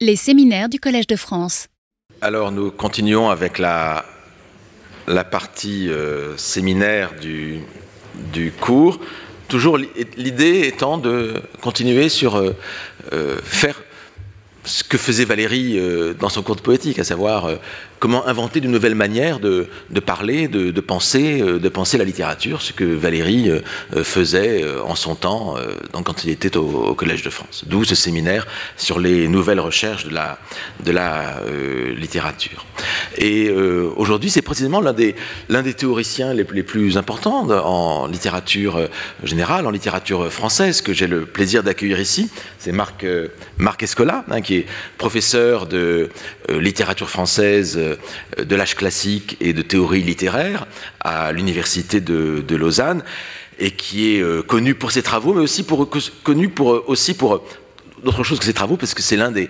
Les séminaires du Collège de France. Alors nous continuons avec la, partie euh, séminaire du, cours. Toujours l'idée étant de continuer sur euh, euh, faire ce que faisait Valérie dans son conte poétique, à savoir comment inventer de nouvelles manières de, parler, de, penser, euh, de penser la littérature, ce que Valérie euh, euh, faisait en son temps, quand il était au, Collège de France. D'où ce séminaire sur les nouvelles recherches de la, littérature. Et aujourd'hui, c'est précisément l'un des, théoriciens les, plus importants en littérature générale, en littérature française, que j'ai le plaisir d'accueillir ici. C'est Marc, Marc Escola, hein, qui est professeur de littérature française de l'âge classique et de théorie littéraire à l'université de, Lausanne et qui est euh, connu pour ses travaux, mais aussi pour, connu pour, euh, aussi pour euh, d'autres choses que ses travaux, parce que c'est l'un des,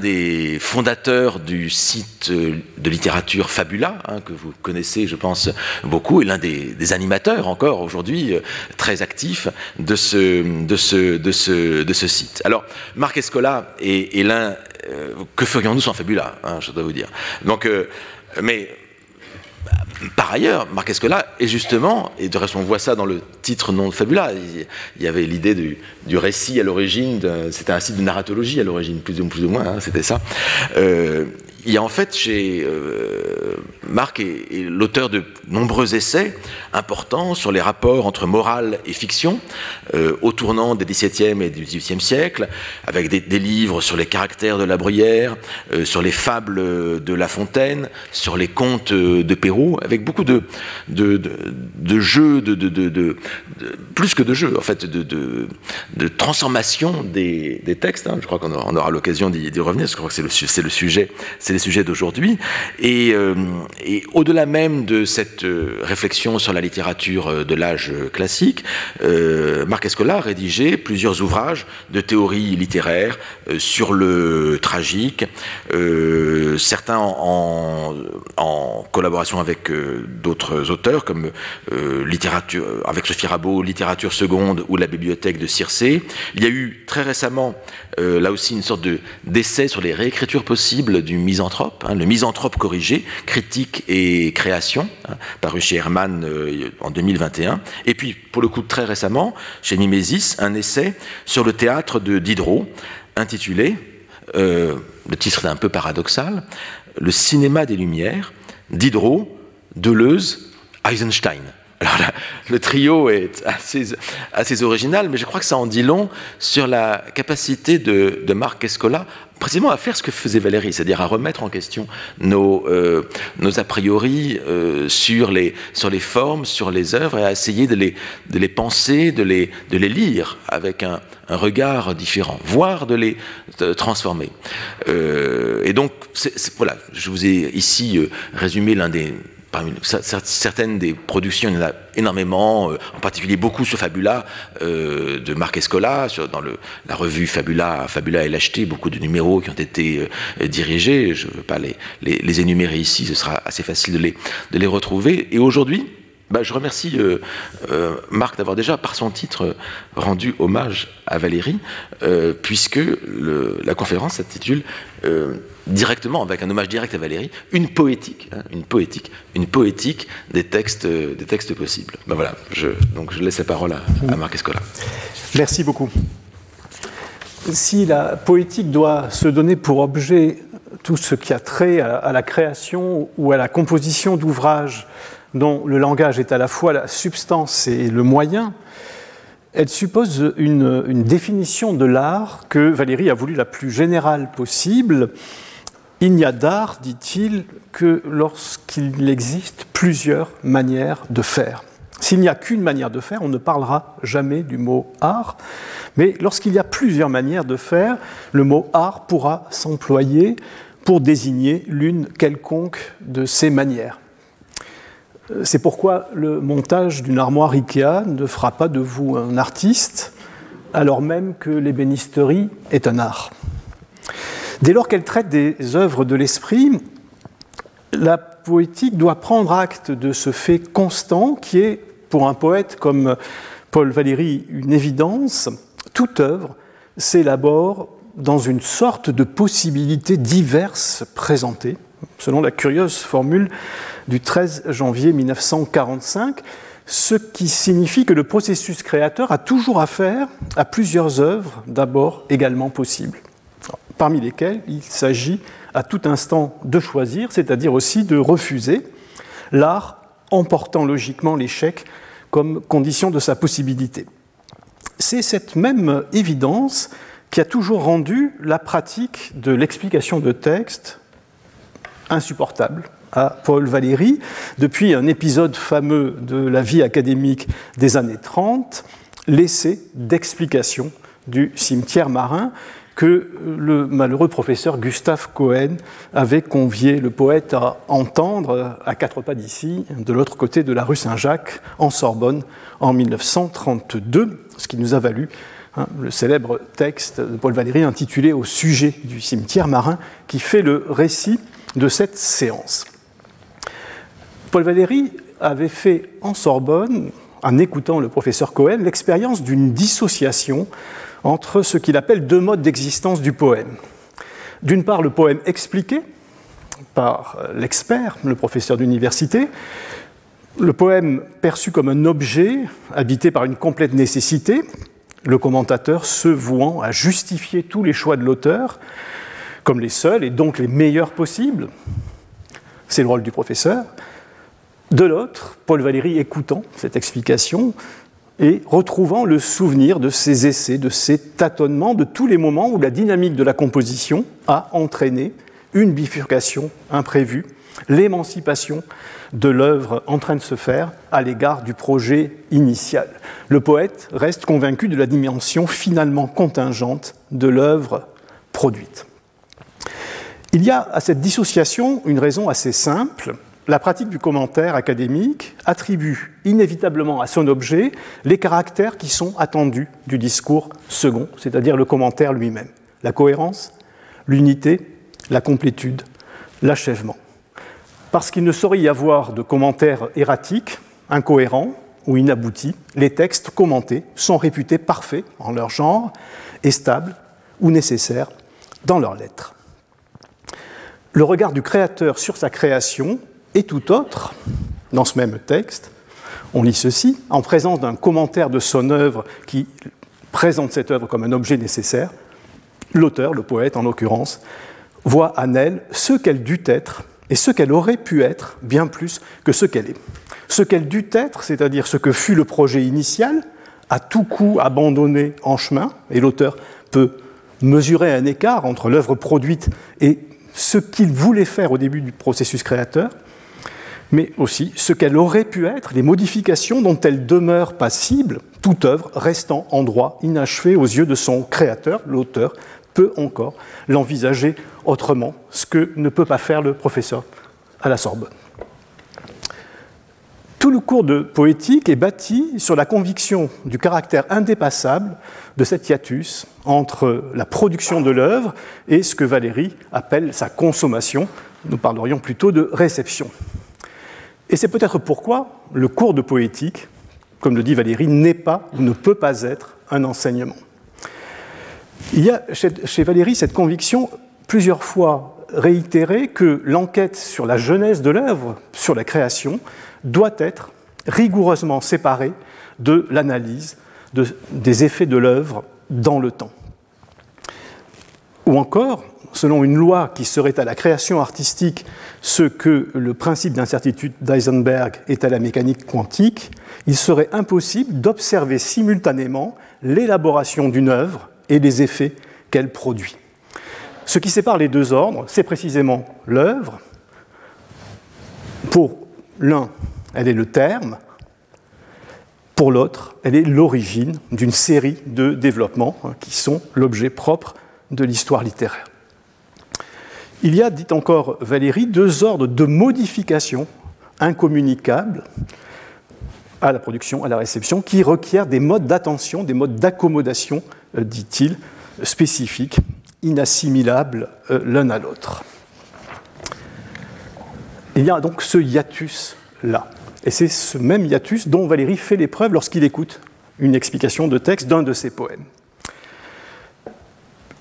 des fondateurs du site de littérature Fabula, hein, que vous connaissez, je pense, beaucoup, et l'un des, animateurs encore aujourd'hui très actifs de ce, de, ce, de, ce, de ce site. Alors, Marc Escola est, est l'un euh, que ferions-nous sans Fabula hein, Je dois vous dire. Donc, euh, mais par ailleurs, Marc Escola est justement, et de reste on voit ça dans le titre non de Fabula, il y avait l'idée du, récit à l'origine, c'était un site de narratologie à l'origine, plus ou, moins, hein, c'était ça. Euh, il y a en fait chez euh, Marc est, l'auteur de nombreux essais importants sur les rapports entre morale et fiction euh, au tournant des XVIIe et XVIIIe siècles, avec des, livres sur les caractères de la Bruyère, euh, sur les fables de La Fontaine, sur les contes de Pérou, avec beaucoup de, de, de, jeux, de, plus que de jeux, en fait, de, transformation des, des textes. Hein. Je crois qu'on aura, l'occasion d'y revenir, parce que je crois que c'est le, le sujet c'est les sujets d'aujourd'hui. Euh, et, au-delà même de cette euh, réflexion sur la littérature euh, de l'âge classique, Marc Escola a rédigé plusieurs ouvrages de théorie littéraire sur le tragique, certains en, collaboration avec d'autres auteurs comme littérature, avec Sophie Rabot, Littérature seconde ou la bibliothèque de Circé. Il y a eu très récemment, là aussi, une sorte d'essai sur les réécritures possibles du mise hein, le misanthrope corrigé, critique et création, hein, paru chez Hermann euh, en 2021. Et puis, pour le coup, très récemment, chez Mimesis, un essai sur le théâtre de Diderot, intitulé, euh, le titre est un peu paradoxal, Le cinéma des Lumières, Diderot, Deleuze, Eisenstein. Alors le trio est assez, original, mais je crois que ça en dit long sur la capacité de, Marc Escola précisément à faire ce que faisait Valérie, c'est-à-dire à remettre en question nos, euh, a priori euh, sur, les, formes, sur les œuvres, et à essayer de les, penser, de les, lire avec un, un regard différent, voire de les transformer. Euh, et donc, voilà, je vous ai ici résumé l'un des certaines des productions, il y en a énormément, euh, en particulier beaucoup sur Fabula euh, de Marc Escola, dans la revue Fabula, Fabula et l'acheté, beaucoup de numéros qui ont été euh, dirigés. Je ne veux pas les, énumérer ici, ce sera assez facile de les, retrouver. Et aujourd'hui, bah, je remercie Marc d'avoir déjà, par son titre, rendu hommage à Valérie, puisque la conférence s'intitule directement, avec un hommage direct à Valérie, une poétique, hein, une poétique, une poétique des textes, des textes possibles. Ben voilà, je, donc je laisse la parole à, Marc Escola. Merci beaucoup. Si la poétique doit se donner pour objet tout ce qui a trait à la création ou à la composition d'ouvrages dont le langage est à la fois la substance et le moyen, elle suppose une, définition de l'art que Valérie a voulu la plus générale possible. Il n'y a d'art, dit-il, que lorsqu'il existe plusieurs manières de faire. S'il n'y a qu'une manière de faire, on ne parlera jamais du mot art, mais lorsqu'il y a plusieurs manières de faire, le mot art pourra s'employer pour désigner l'une quelconque de ces manières. C'est pourquoi le montage d'une armoire IKEA ne fera pas de vous un artiste, alors même que l'ébénisterie est un art. Dès lors qu'elle traite des œuvres de l'esprit, la poétique doit prendre acte de ce fait constant qui est, pour un poète comme Paul Valéry, une évidence. Toute œuvre s'élabore dans une sorte de possibilités diverses présentées, selon la curieuse formule du 13 janvier 1945, ce qui signifie que le processus créateur a toujours affaire à plusieurs œuvres d'abord également possibles, parmi lesquelles il s'agit à tout instant de choisir, c'est-à-dire aussi de refuser, l'art emportant logiquement l'échec comme condition de sa possibilité. C'est cette même évidence qui a toujours rendu la pratique de l'explication de texte insupportable à Paul Valéry, depuis un épisode fameux de la vie académique des années 30, l'essai d'explication du cimetière marin, que le malheureux professeur Gustave Cohen avait convié le poète à entendre à quatre pas d'ici, de l'autre côté de la rue Saint-Jacques, en Sorbonne, en 1932, ce qui nous a valu hein, le célèbre texte de Paul Valéry intitulé Au sujet du cimetière marin, qui fait le récit de cette séance. Paul Valéry avait fait en Sorbonne, en écoutant le professeur Cohen, l'expérience d'une dissociation entre ce qu'il appelle deux modes d'existence du poème. D'une part, le poème expliqué par l'expert, le professeur d'université, le poème perçu comme un objet habité par une complète nécessité, le commentateur se vouant à justifier tous les choix de l'auteur comme les seuls et donc les meilleurs possibles. C'est le rôle du professeur. De l'autre, Paul Valéry écoutant cette explication, et retrouvant le souvenir de ces essais, de ces tâtonnements, de tous les moments où la dynamique de la composition a entraîné une bifurcation imprévue, l'émancipation de l'œuvre en train de se faire à l'égard du projet initial. Le poète reste convaincu de la dimension finalement contingente de l'œuvre produite. Il y a à cette dissociation une raison assez simple, la pratique du commentaire académique attribue inévitablement à son objet les caractères qui sont attendus du discours second, c'est-à-dire le commentaire lui-même. La cohérence, l'unité, la complétude, l'achèvement. Parce qu'il ne saurait y avoir de commentaires erratiques, incohérents ou inaboutis, les textes commentés sont réputés parfaits en leur genre et stables ou nécessaires dans leurs lettres. Le regard du créateur sur sa création et tout autre, dans ce même texte, on lit ceci, en présence d'un commentaire de son œuvre qui présente cette œuvre comme un objet nécessaire, l'auteur, le poète en l'occurrence, voit en elle ce qu'elle dut être et ce qu'elle aurait pu être bien plus que ce qu'elle est. Ce qu'elle dut être, c'est-à-dire ce que fut le projet initial, à tout coup abandonné en chemin, et l'auteur peut mesurer un écart entre l'œuvre produite et ce qu'il voulait faire au début du processus créateur, mais aussi ce qu'elle aurait pu être, les modifications dont elle demeure passible, toute œuvre restant en droit inachevé aux yeux de son créateur, l'auteur, peut encore l'envisager autrement, ce que ne peut pas faire le professeur à la Sorbonne. Tout le cours de poétique est bâti sur la conviction du caractère indépassable de cet hiatus entre la production de l'œuvre et ce que Valérie appelle sa consommation. Nous parlerions plutôt de réception. Et c'est peut-être pourquoi le cours de poétique, comme le dit Valérie, n'est pas ou ne peut pas être un enseignement. Il y a chez Valérie cette conviction plusieurs fois réitérée que l'enquête sur la genèse de l'œuvre, sur la création, doit être rigoureusement séparée de l'analyse des effets de l'œuvre dans le temps. Ou encore, selon une loi qui serait à la création artistique ce que le principe d'incertitude d'Eisenberg est à la mécanique quantique, il serait impossible d'observer simultanément l'élaboration d'une œuvre et les effets qu'elle produit. Ce qui sépare les deux ordres, c'est précisément l'œuvre. Pour l'un, elle est le terme. Pour l'autre, elle est l'origine d'une série de développements hein, qui sont l'objet propre de l'histoire littéraire. Il y a, dit encore Valérie, deux ordres de modification incommunicables à la production, à la réception, qui requièrent des modes d'attention, des modes d'accommodation, euh, dit-il, spécifiques, inassimilables euh, l'un à l'autre. Il y a donc ce hiatus-là. Et c'est ce même hiatus dont Valérie fait l'épreuve lorsqu'il écoute une explication de texte d'un de ses poèmes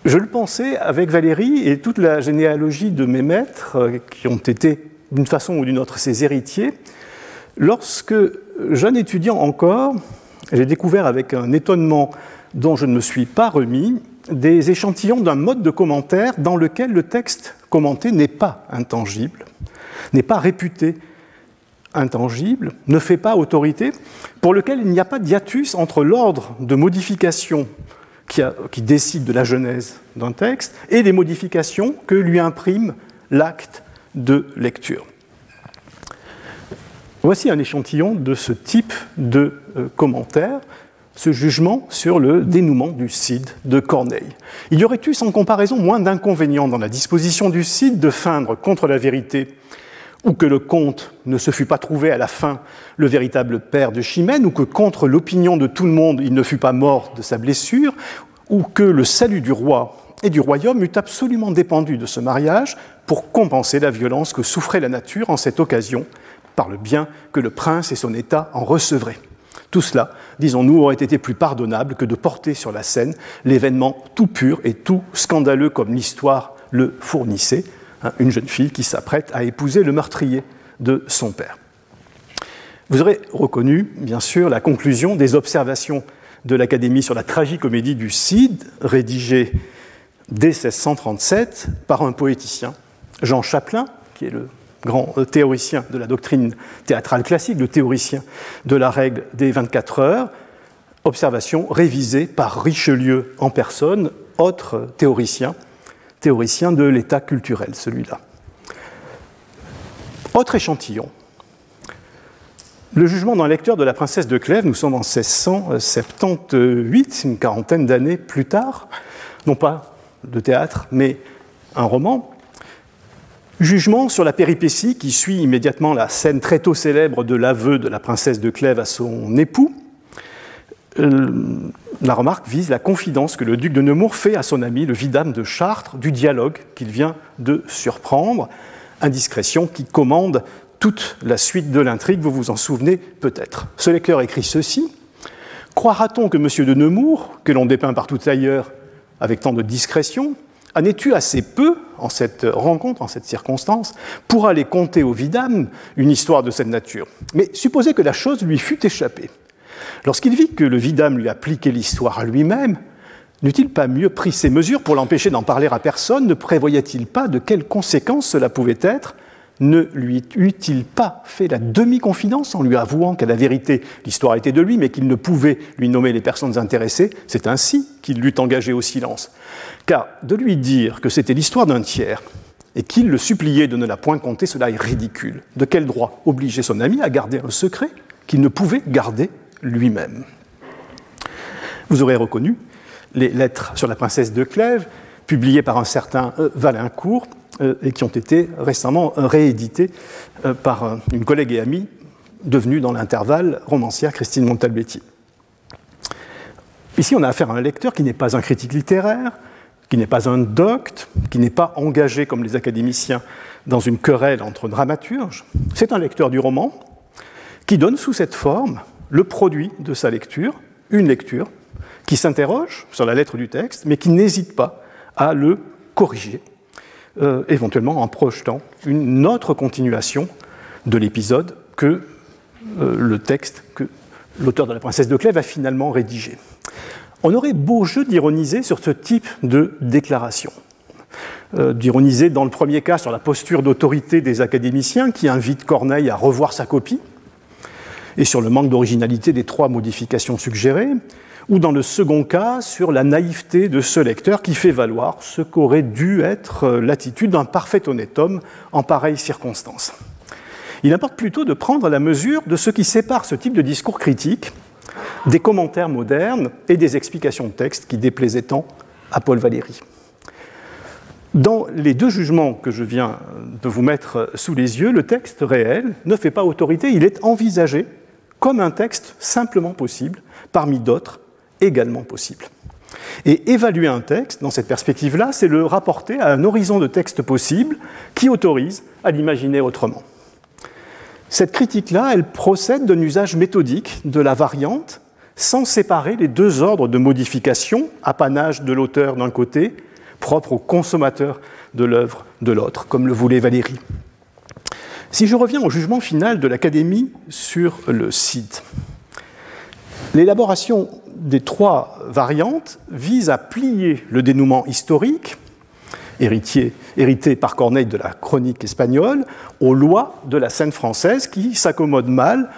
Je le pensais avec Valérie et toute la généalogie de mes maîtres, euh, qui ont été d'une façon ou d'une autre ses héritiers, lorsque, jeune étudiant encore, j'ai découvert avec un étonnement dont je ne me suis pas remis des échantillons d'un mode de commentaire dans lequel le texte commenté n'est pas intangible, n'est pas réputé intangible, ne fait pas autorité, pour lequel il n'y a pas d'hiatus entre l'ordre de modification qui, décide de la genèse d'un texte et les modifications que lui imprime l'acte de lecture. Voici un échantillon de ce type de euh, commentaire, ce jugement sur le dénouement du Cid de Corneille. Il y aurait eu sans comparaison moins d'inconvénients dans la disposition du Cid de feindre contre la vérité ou que le comte ne se fût pas trouvé à la fin le véritable père de Chimène, ou que contre l'opinion de tout le monde il ne fût pas mort de sa blessure, ou que le salut du roi et du royaume eût absolument dépendu de ce mariage pour compenser la violence que souffrait la nature en cette occasion, par le bien que le prince et son État en recevraient. Tout cela, disons-nous, aurait été plus pardonnable que de porter sur la scène l'événement tout pur et tout scandaleux comme l'histoire le fournissait, hein, une jeune fille qui s'apprête à épouser le meurtrier de son père. Vous aurez reconnu, bien sûr, la conclusion des observations de l'Académie sur la tragicomédie du Cid, rédigée dès 1637 par un poéticien, Jean Chapelain, qui est le grand euh, théoricien de la doctrine théâtrale classique, le théoricien de la règle des 24 heures, observation révisée par Richelieu en personne, autre théoricien, théoricien de l'état culturel, celui-là. Autre échantillon. Le jugement d'un lecteur de la princesse de Clèves, nous sommes en 1678, une quarantaine d'années plus tard, non pas de théâtre, mais un roman, Jugement sur la péripétie qui suit immédiatement la scène très tôt célèbre de l'aveu de la princesse de Clèves à son époux. Euh, la remarque vise la confidence que le duc de Nemours fait à son ami le vidame de Chartres du dialogue qu'il vient de surprendre, indiscrétion qui commande toute la suite de l'intrigue, vous vous en souvenez peut-être. Ce lecteur écrit ceci Croira-t-on que M. de Nemours, que l'on dépeint partout ailleurs avec tant de discrétion, en es-tu assez peu, en cette rencontre, en cette circonstance, pour aller conter au vidame une histoire de cette nature? Mais supposez que la chose lui fût échappée. Lorsqu'il vit que le vidame lui appliquait l'histoire à lui-même, n'eût-il pas mieux pris ses mesures pour l'empêcher d'en parler à personne Ne prévoyait-il pas de quelles conséquences cela pouvait être ne lui eût-il pas fait la demi-confidence en lui avouant qu'à la vérité l'histoire était de lui, mais qu'il ne pouvait lui nommer les personnes intéressées? C'est ainsi qu'il l'eût engagé au silence. Car de lui dire que c'était l'histoire d'un tiers et qu'il le suppliait de ne la point compter, cela est ridicule. De quel droit obliger son ami à garder un secret qu'il ne pouvait garder lui-même Vous aurez reconnu les lettres sur la princesse de Clèves, publiées par un certain euh, Valincourt, euh, et qui ont été récemment euh, par une collègue et amie devenue dans l'intervalle romancière Christine Montalbetti. Ici, on a affaire à un lecteur qui n'est pas un critique littéraire, qui n'est pas un docte, qui n'est pas engagé comme les académiciens dans une querelle entre dramaturges. C'est un lecteur du roman qui donne sous cette forme le produit de sa lecture, une lecture, qui s'interroge sur la lettre du texte, mais qui n'hésite pas à le corriger euh, éventuellement en projetant une autre continuation de l'épisode que euh, le texte que l'auteur de La Princesse de Clèves a finalement rédigé. On aurait beau jeu d'ironiser sur ce type de déclaration. Euh, d'ironiser dans le premier cas sur la posture d'autorité des académiciens qui invitent Corneille à revoir sa copie, et sur le manque d'originalité des trois modifications suggérées, ou dans le second cas, sur la naïveté de ce lecteur qui fait valoir ce qu'aurait dû être l'attitude d'un parfait honnête homme en pareille circonstance. Il importe plutôt de prendre la mesure de ce qui sépare ce type de discours critique des commentaires modernes et des explications de texte qui déplaisaient tant à Paul Valéry. Dans les deux jugements que je viens de vous mettre sous les yeux, le texte réel ne fait pas autorité, il est envisagé comme un texte simplement possible parmi d'autres également possible. Et évaluer un texte, dans cette perspective-là, c'est le rapporter à un horizon de texte possible qui autorise à l'imaginer autrement. Cette critique-là, elle procède d'un usage méthodique de la variante sans séparer les deux ordres de modification, apanage de l'auteur d'un côté, propre au consommateur de l'œuvre de l'autre, comme le voulait Valérie. Si je reviens au jugement final de l'Académie sur le site, l'élaboration des trois variantes vise à plier le dénouement historique, hérité par Corneille de la chronique espagnole, aux lois de la scène française qui s'accommode mal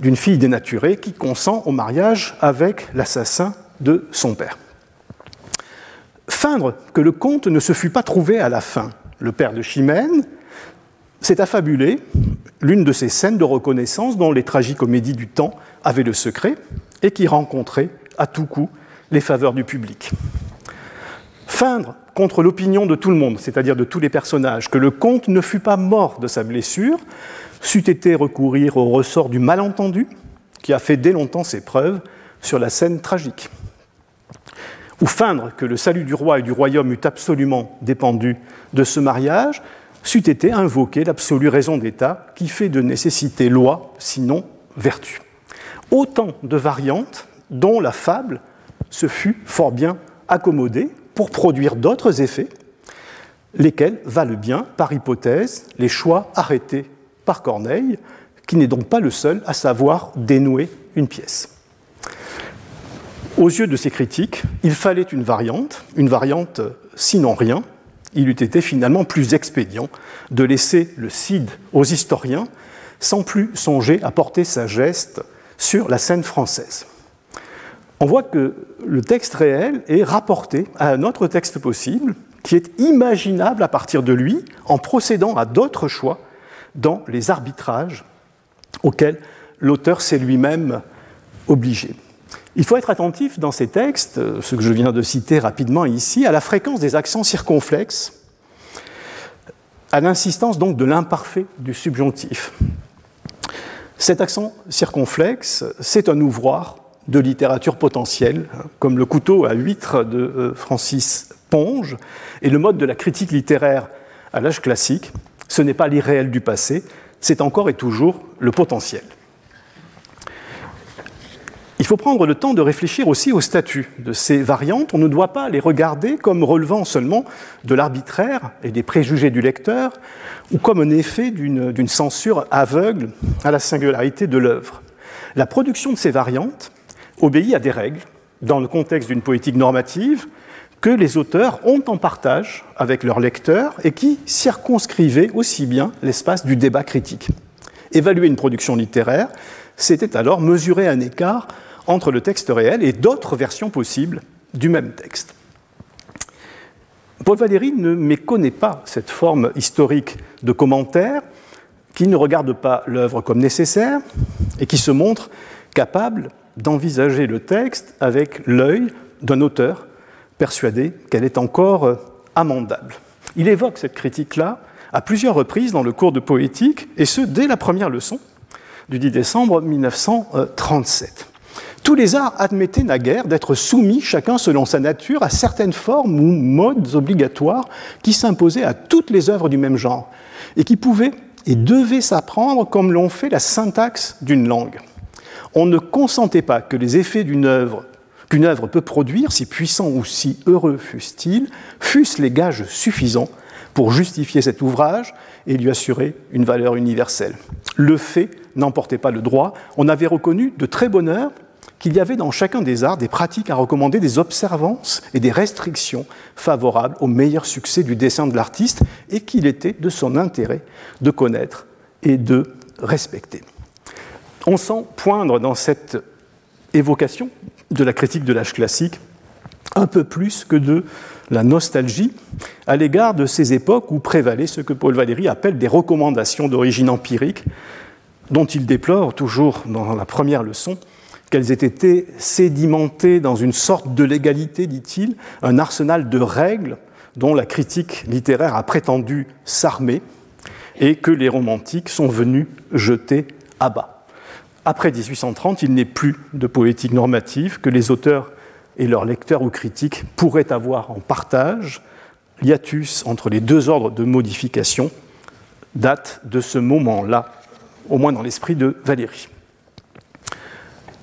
d'une fille dénaturée qui consent au mariage avec l'assassin de son père. Feindre que le comte ne se fût pas trouvé à la fin, le père de Chimène, c'est affabuler l'une de ces scènes de reconnaissance dont les tragicomédies du temps avaient le secret et qui rencontraient à tout coup les faveurs du public. Feindre contre l'opinion de tout le monde, c'est-à-dire de tous les personnages, que le comte ne fut pas mort de sa blessure, c'eût été recourir au ressort du malentendu, qui a fait dès longtemps ses preuves sur la scène tragique. Ou feindre que le salut du roi et du royaume eût absolument dépendu de ce mariage, c'eût été invoquer l'absolue raison d'État qui fait de nécessité loi, sinon vertu. Autant de variantes dont la fable se fut fort bien accommodée pour produire d'autres effets, lesquels valent bien, par hypothèse, les choix arrêtés par Corneille, qui n'est donc pas le seul à savoir dénouer une pièce. Aux yeux de ces critiques, il fallait une variante, une variante sinon rien. Il eût été finalement plus expédient de laisser le Cid aux historiens sans plus songer à porter sa geste sur la scène française. On voit que le texte réel est rapporté à un autre texte possible qui est imaginable à partir de lui en procédant à d'autres choix dans les arbitrages auxquels l'auteur s'est lui-même obligé. Il faut être attentif dans ces textes, ce que je viens de citer rapidement ici, à la fréquence des accents circonflexes, à l'insistance donc de l'imparfait du subjonctif. Cet accent circonflexe, c'est un ouvroir de littérature potentielle, comme le couteau à huître de euh, Francis Ponge, et le mode de la critique littéraire à l'âge classique, ce n'est pas l'irréel du passé, c'est encore et toujours le potentiel. Il faut prendre le temps de réfléchir aussi au statut de ces variantes. On ne doit pas les regarder comme relevant seulement de l'arbitraire et des préjugés du lecteur, ou comme un effet d'une censure aveugle à la singularité de l'œuvre. La production de ces variantes obéit à des règles, dans le contexte d'une poétique normative, que les auteurs ont en partage avec leurs lecteurs et qui circonscrivaient aussi bien l'espace du débat critique. Évaluer une production littéraire, c'était alors mesurer un écart entre le texte réel et d'autres versions possibles du même texte. Paul Valéry ne méconnaît pas cette forme historique de commentaire qui ne regarde pas l'œuvre comme nécessaire et qui se montre capable d'envisager le texte avec l'œil d'un auteur persuadé qu'elle est encore amendable. Il évoque cette critique-là à plusieurs reprises dans le cours de poétique, et ce, dès la première leçon du 10 décembre 1937. Tous les arts admettaient naguère d'être soumis, chacun selon sa nature, à certaines formes ou modes obligatoires qui s'imposaient à toutes les œuvres du même genre, et qui pouvaient et devaient s'apprendre comme l'ont fait la syntaxe d'une langue. On ne consentait pas que les effets d'une œuvre qu'une œuvre peut produire, si puissant ou si heureux fussent-ils, fussent les gages suffisants pour justifier cet ouvrage et lui assurer une valeur universelle. Le fait n'emportait pas le droit. On avait reconnu de très bonne heure qu'il y avait dans chacun des arts des pratiques à recommander, des observances et des restrictions favorables au meilleur succès du dessin de l'artiste et qu'il était de son intérêt de connaître et de respecter. On sent poindre dans cette évocation de la critique de l'âge classique un peu plus que de la nostalgie à l'égard de ces époques où prévalait ce que Paul Valéry appelle des recommandations d'origine empirique, dont il déplore toujours dans la première leçon qu'elles aient été sédimentées dans une sorte de légalité, dit-il, un arsenal de règles dont la critique littéraire a prétendu s'armer et que les romantiques sont venus jeter à bas. Après 1830, il n'est plus de poétique normative que les auteurs et leurs lecteurs ou critiques pourraient avoir en partage. L'hiatus entre les deux ordres de modification date de ce moment-là, au moins dans l'esprit de Valérie.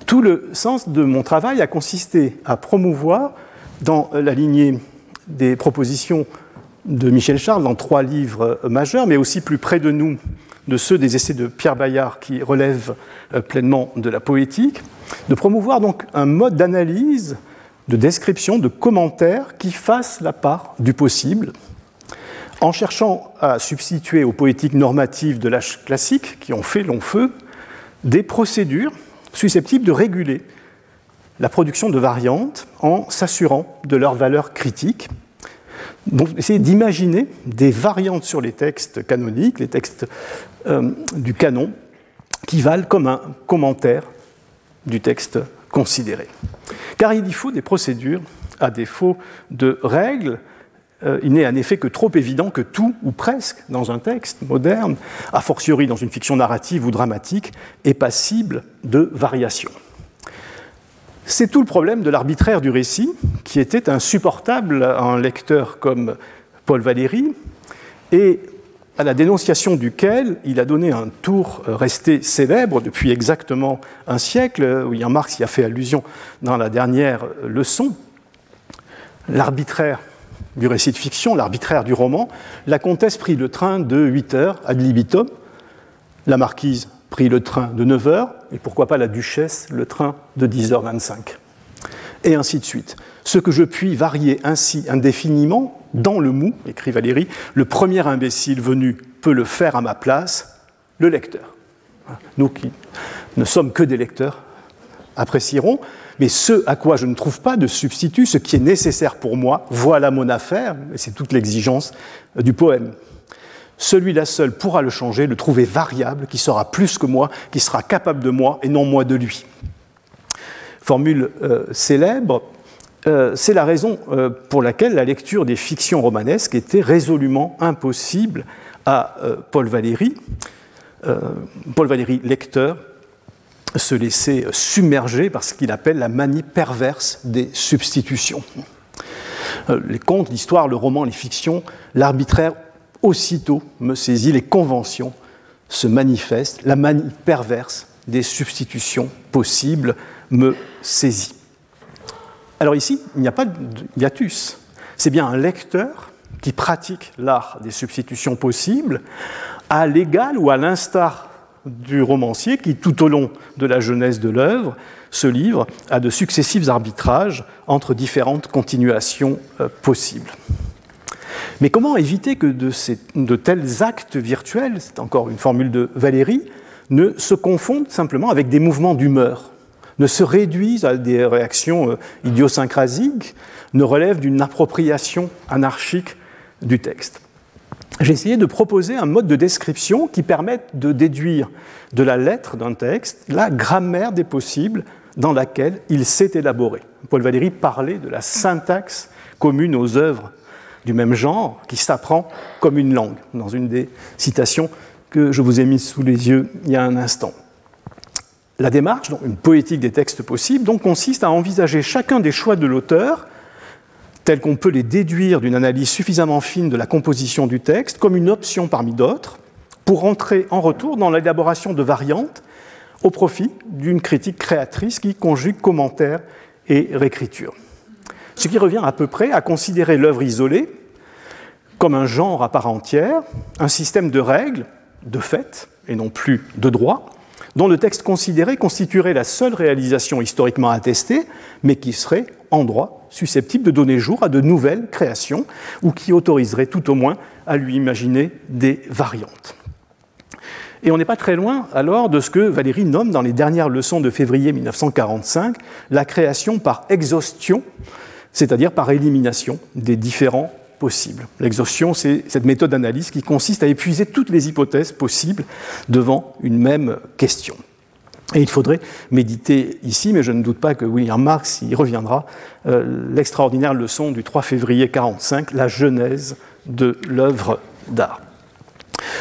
Tout le sens de mon travail a consisté à promouvoir, dans la lignée des propositions de Michel Charles dans trois livres majeurs, mais aussi plus près de nous de ceux des essais de Pierre Bayard qui relèvent euh, pleinement de la poétique, de promouvoir donc un mode d'analyse, de description, de commentaire qui fasse la part du possible, en cherchant à substituer aux poétiques normatives de l'âge classique, qui ont fait long feu, des procédures susceptibles de réguler la production de variantes en s'assurant de leur valeur critique. Donc, essayer d'imaginer des variantes sur les textes canoniques, les textes euh, du canon, qui valent comme un commentaire du texte considéré. Car il y faut des procédures, à défaut de règles, il n'est en effet que trop évident que tout, ou presque, dans un texte moderne, a fortiori dans une fiction narrative ou dramatique, est passible de variations. C'est tout le problème de l'arbitraire du récit, qui était insupportable à un lecteur comme Paul Valéry, et à la dénonciation duquel il a donné un tour resté célèbre depuis exactement un siècle. William Marx y a fait allusion dans la dernière leçon. L'arbitraire du récit de fiction, l'arbitraire du roman, la comtesse prit le train de 8 heures ad libitum, la marquise pris le train de 9 h et pourquoi pas la duchesse le train de 10h25. Et ainsi de suite. Ce que je puis varier ainsi indéfiniment, dans le mou, écrit Valérie, le premier imbécile venu peut le faire à ma place, le lecteur. Nous qui ne sommes que des lecteurs apprécierons, mais ce à quoi je ne trouve pas de substitut, ce qui est nécessaire pour moi, voilà mon affaire, et c'est toute l'exigence du poème celui-là seul pourra le changer, le trouver variable, qui sera plus que moi, qui sera capable de moi et non moi de lui. Formule euh, célèbre, euh, c'est la raison euh, pour laquelle la lecture des fictions romanesques était résolument impossible à Paul Valéry. Paul Valéry, lecteur, se laissait submerger par ce qu'il appelle la manie perverse des substitutions. Les contes, l'histoire, le roman, les fictions, l'arbitraire aussitôt me saisit, les conventions se manifestent, la manie perverse des substitutions possibles me saisit. Alors ici, il n'y a pas de hiatus. C'est bien un lecteur qui pratique l'art des substitutions possibles à l'égal ou à l'instar du romancier qui, tout au long de la jeunesse de l'œuvre, se livre à de successifs arbitrages entre différentes continuations euh, possibles. Mais comment éviter que de, tels actes virtuels, c'est encore une formule de Valérie, ne se confondent simplement avec des mouvements d'humeur, ne se réduisent à des réactions euh, idiosyncrasiques, ne relèvent d'une appropriation anarchique du texte? J'ai essayé de proposer un mode de description qui permette de déduire de la lettre d'un texte la grammaire des possibles dans laquelle il s'est élaboré. Paul Valéry parlait de la syntaxe commune aux œuvres du même genre qui s'apprend comme une langue, dans une des citations que je vous ai mises sous les yeux il y a un instant. La démarche, donc une poétique des textes possibles, donc, consiste à envisager chacun des choix de l'auteur, tels qu'on peut les déduire d'une analyse suffisamment fine de la composition du texte, comme une option parmi d'autres, pour entrer en retour dans l'élaboration de variantes au profit d'une critique créatrice qui conjugue commentaire et réécriture. Ce qui revient à peu près à considérer l'œuvre isolée comme un genre à part entière, un système de règles, de fait, et non plus de droit, dont le texte considéré constituerait la seule réalisation historiquement attestée, mais qui serait, en droit, susceptible de donner jour à de nouvelles créations, ou qui autoriserait tout au moins à lui imaginer des variantes. Et on n'est pas très loin alors de ce que Valérie nomme dans les dernières leçons de février 1945 la création par exhaustion c'est-à-dire par élimination des différents possibles. L'exhaustion, c'est cette méthode d'analyse qui consiste à épuiser toutes les hypothèses possibles devant une même question. Et il faudrait méditer ici, mais je ne doute pas que William Marx y reviendra, euh, l'extraordinaire leçon du 3 février 1945, la genèse de l'œuvre d'art.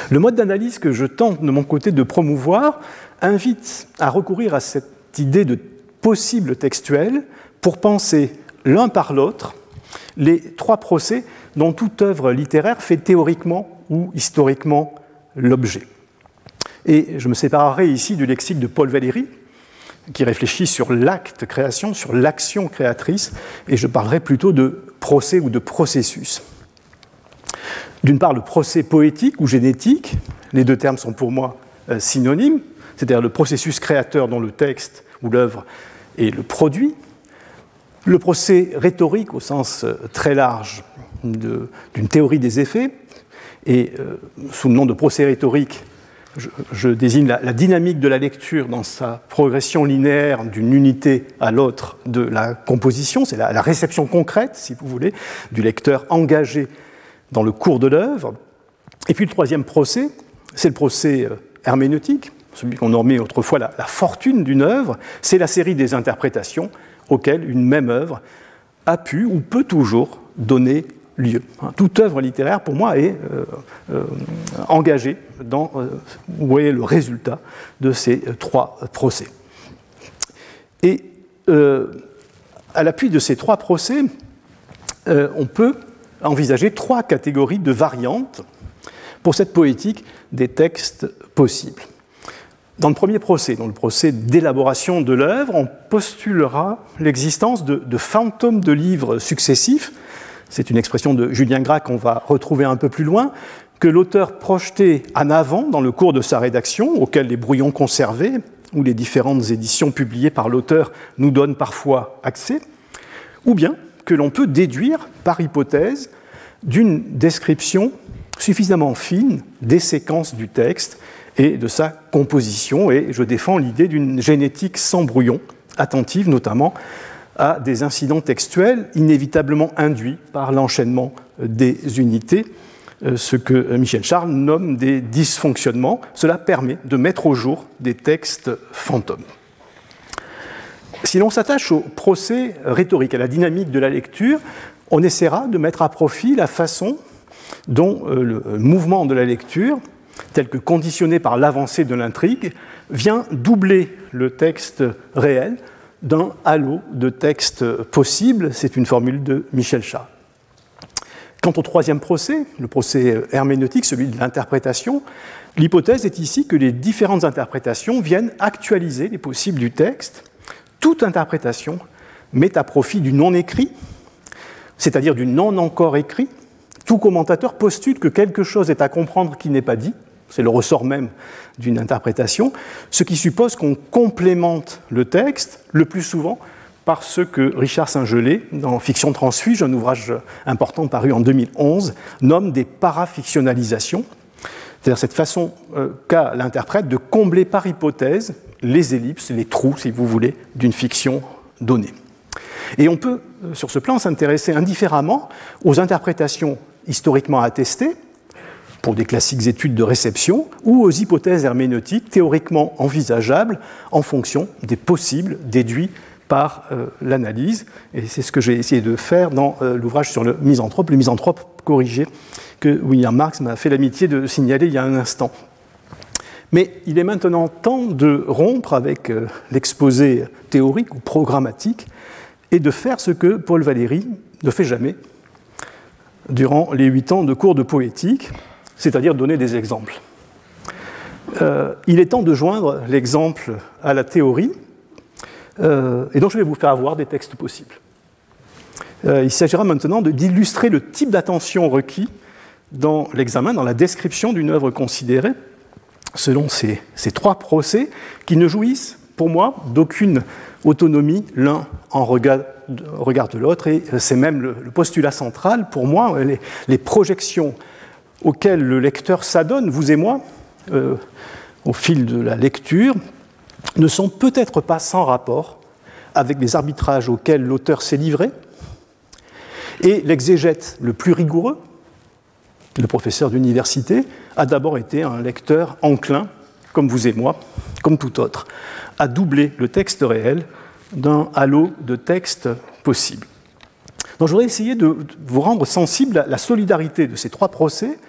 Le mode d'analyse que je tente de mon côté de promouvoir invite à recourir à cette idée de possible textuel pour penser l'un par l'autre les trois procès dont toute œuvre littéraire fait théoriquement ou historiquement l'objet. Et je me séparerai ici du lexique de Paul Valéry, qui réfléchit sur l'acte création, sur l'action créatrice, et je parlerai plutôt de procès ou de processus. D'une part, le procès poétique ou génétique, les deux termes sont pour moi euh, synonymes, c'est-à-dire le processus créateur dont le texte ou l'œuvre est le produit, le procès rhétorique au sens euh, très large d'une théorie des effets, et euh, sous le nom de procès rhétorique, je, désigne la, dynamique de la lecture dans sa progression linéaire d'une unité à l'autre de la composition, c'est la, réception concrète, si vous voulez, du lecteur engagé dans le cours de l'œuvre. Et puis le troisième procès, c'est le procès euh, herméneutique, celui qu'on nommait autrefois la, la fortune d'une œuvre, c'est la série des interprétations auxquelles une même œuvre a pu ou peut toujours donner lieu. Hein, toute œuvre littéraire, pour moi, est euh, euh, engagée dans euh, le résultat de ces trois procès. Et à l'appui de ces trois procès, on peut envisager trois catégories de variantes pour cette poétique des textes possibles. Dans le premier procès, dans le procès d'élaboration de l'œuvre, on postulera l'existence de, fantômes de livres successifs. C'est une expression de Julien Gras qu'on va retrouver un peu plus loin, que l'auteur projetait en avant dans le cours de sa rédaction, auquel les brouillons conservés ou les différentes éditions publiées par l'auteur nous donnent parfois accès, ou bien que l'on peut déduire par hypothèse d'une description suffisamment fine des séquences du texte et de sa composition, et je défends l'idée d'une génétique sans brouillon, attentive notamment à des incidents textuels inévitablement induits par l'enchaînement des unités, euh, ce que Michel Charles nomme des dysfonctionnements. Cela permet de mettre au jour des textes fantômes. Si l'on s'attache au procès rhétorique, à la dynamique de la lecture, on essaiera de mettre à profit la façon dont euh, le mouvement de la lecture, tel que conditionné par l'avancée de l'intrigue, vient doubler le texte réel d'un halo de textes possibles. C'est une formule de Michel Chat. Quant au troisième procès, le procès herméneutique, celui de l'interprétation, l'hypothèse est ici que les différentes interprétations viennent actualiser les possibles du texte. Toute interprétation met à profit du non-écrit, c'est-à-dire du non encore écrit. Tout commentateur postule que quelque chose est à comprendre qui n'est pas dit, c'est le ressort même d'une interprétation, ce qui suppose qu'on complémente le texte le plus souvent par ce que Richard Saint-Gelais, dans Fiction transfuge, un ouvrage important paru en 2011, nomme des parafictionnalisations, c'est-à-dire cette façon euh, qu'a l'interprète de combler par hypothèse les ellipses, les trous, si vous voulez, d'une fiction donnée. Et on peut, euh, sur ce plan, s'intéresser indifféremment aux interprétations historiquement attestées, pour des classiques études de réception ou aux hypothèses herméneutiques théoriquement envisageables en fonction des possibles déduits par euh, l'analyse. Et c'est ce que j'ai essayé de faire dans euh, l'ouvrage sur le misanthrope, le misanthrope corrigé, que William Marx m'a fait l'amitié de signaler il y a un instant. Mais il est maintenant temps de rompre avec euh, l'exposé théorique ou programmatique et de faire ce que Paul Valéry ne fait jamais durant les huit ans de cours de poétique, c'est-à-dire donner des exemples. Euh, il est temps de joindre l'exemple à la théorie, euh, et donc je vais vous faire avoir des textes possibles. Euh, il s'agira maintenant d'illustrer le type d'attention requis dans l'examen, dans la description d'une œuvre considérée, selon ces, trois procès, qui ne jouissent, pour moi, d'aucune autonomie l'un en regard, de l'autre, et c'est même le, postulat central, pour moi, les projections auquel le lecteur s'adonne, vous et moi, euh, au fil de la lecture, ne sont peut-être pas sans rapport avec les arbitrages auxquels l'auteur s'est livré, et l'exégète le plus rigoureux, le professeur d'université, a d'abord été un lecteur enclin, comme vous et moi, comme tout autre, à doubler le texte réel d'un halo de textes possibles. Donc je voudrais essayer de vous rendre sensible à la solidarité de ces trois procès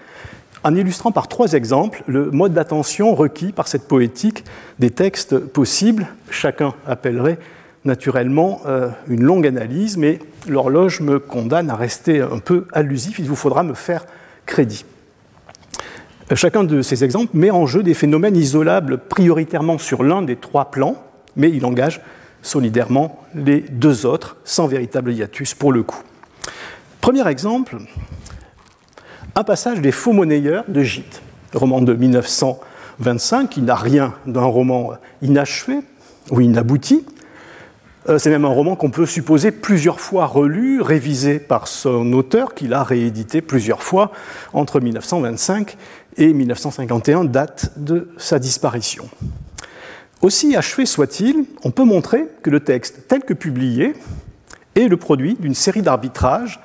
en illustrant par trois exemples le mode d'attention requis par cette poétique des textes possibles. Chacun appellerait naturellement euh, une longue analyse, mais l'horloge me condamne à rester un peu allusif, il vous faudra me faire crédit. Euh, chacun de ces exemples met en jeu des phénomènes isolables prioritairement sur l'un des trois plans, mais il engage solidairement les deux autres, sans véritable hiatus pour le coup. Premier exemple, un passage des Faux monnayeurs de Gite, roman de 1925 qui n'a rien d'un roman inachevé ou inabouti. Euh, c'est même un roman qu'on peut supposer plusieurs fois relu, révisé par son auteur, qu'il a réédité plusieurs fois entre 1925 et 1951, date de sa disparition. Aussi achevé soit-il, on peut montrer que le texte tel que publié est le produit d'une série d'arbitrages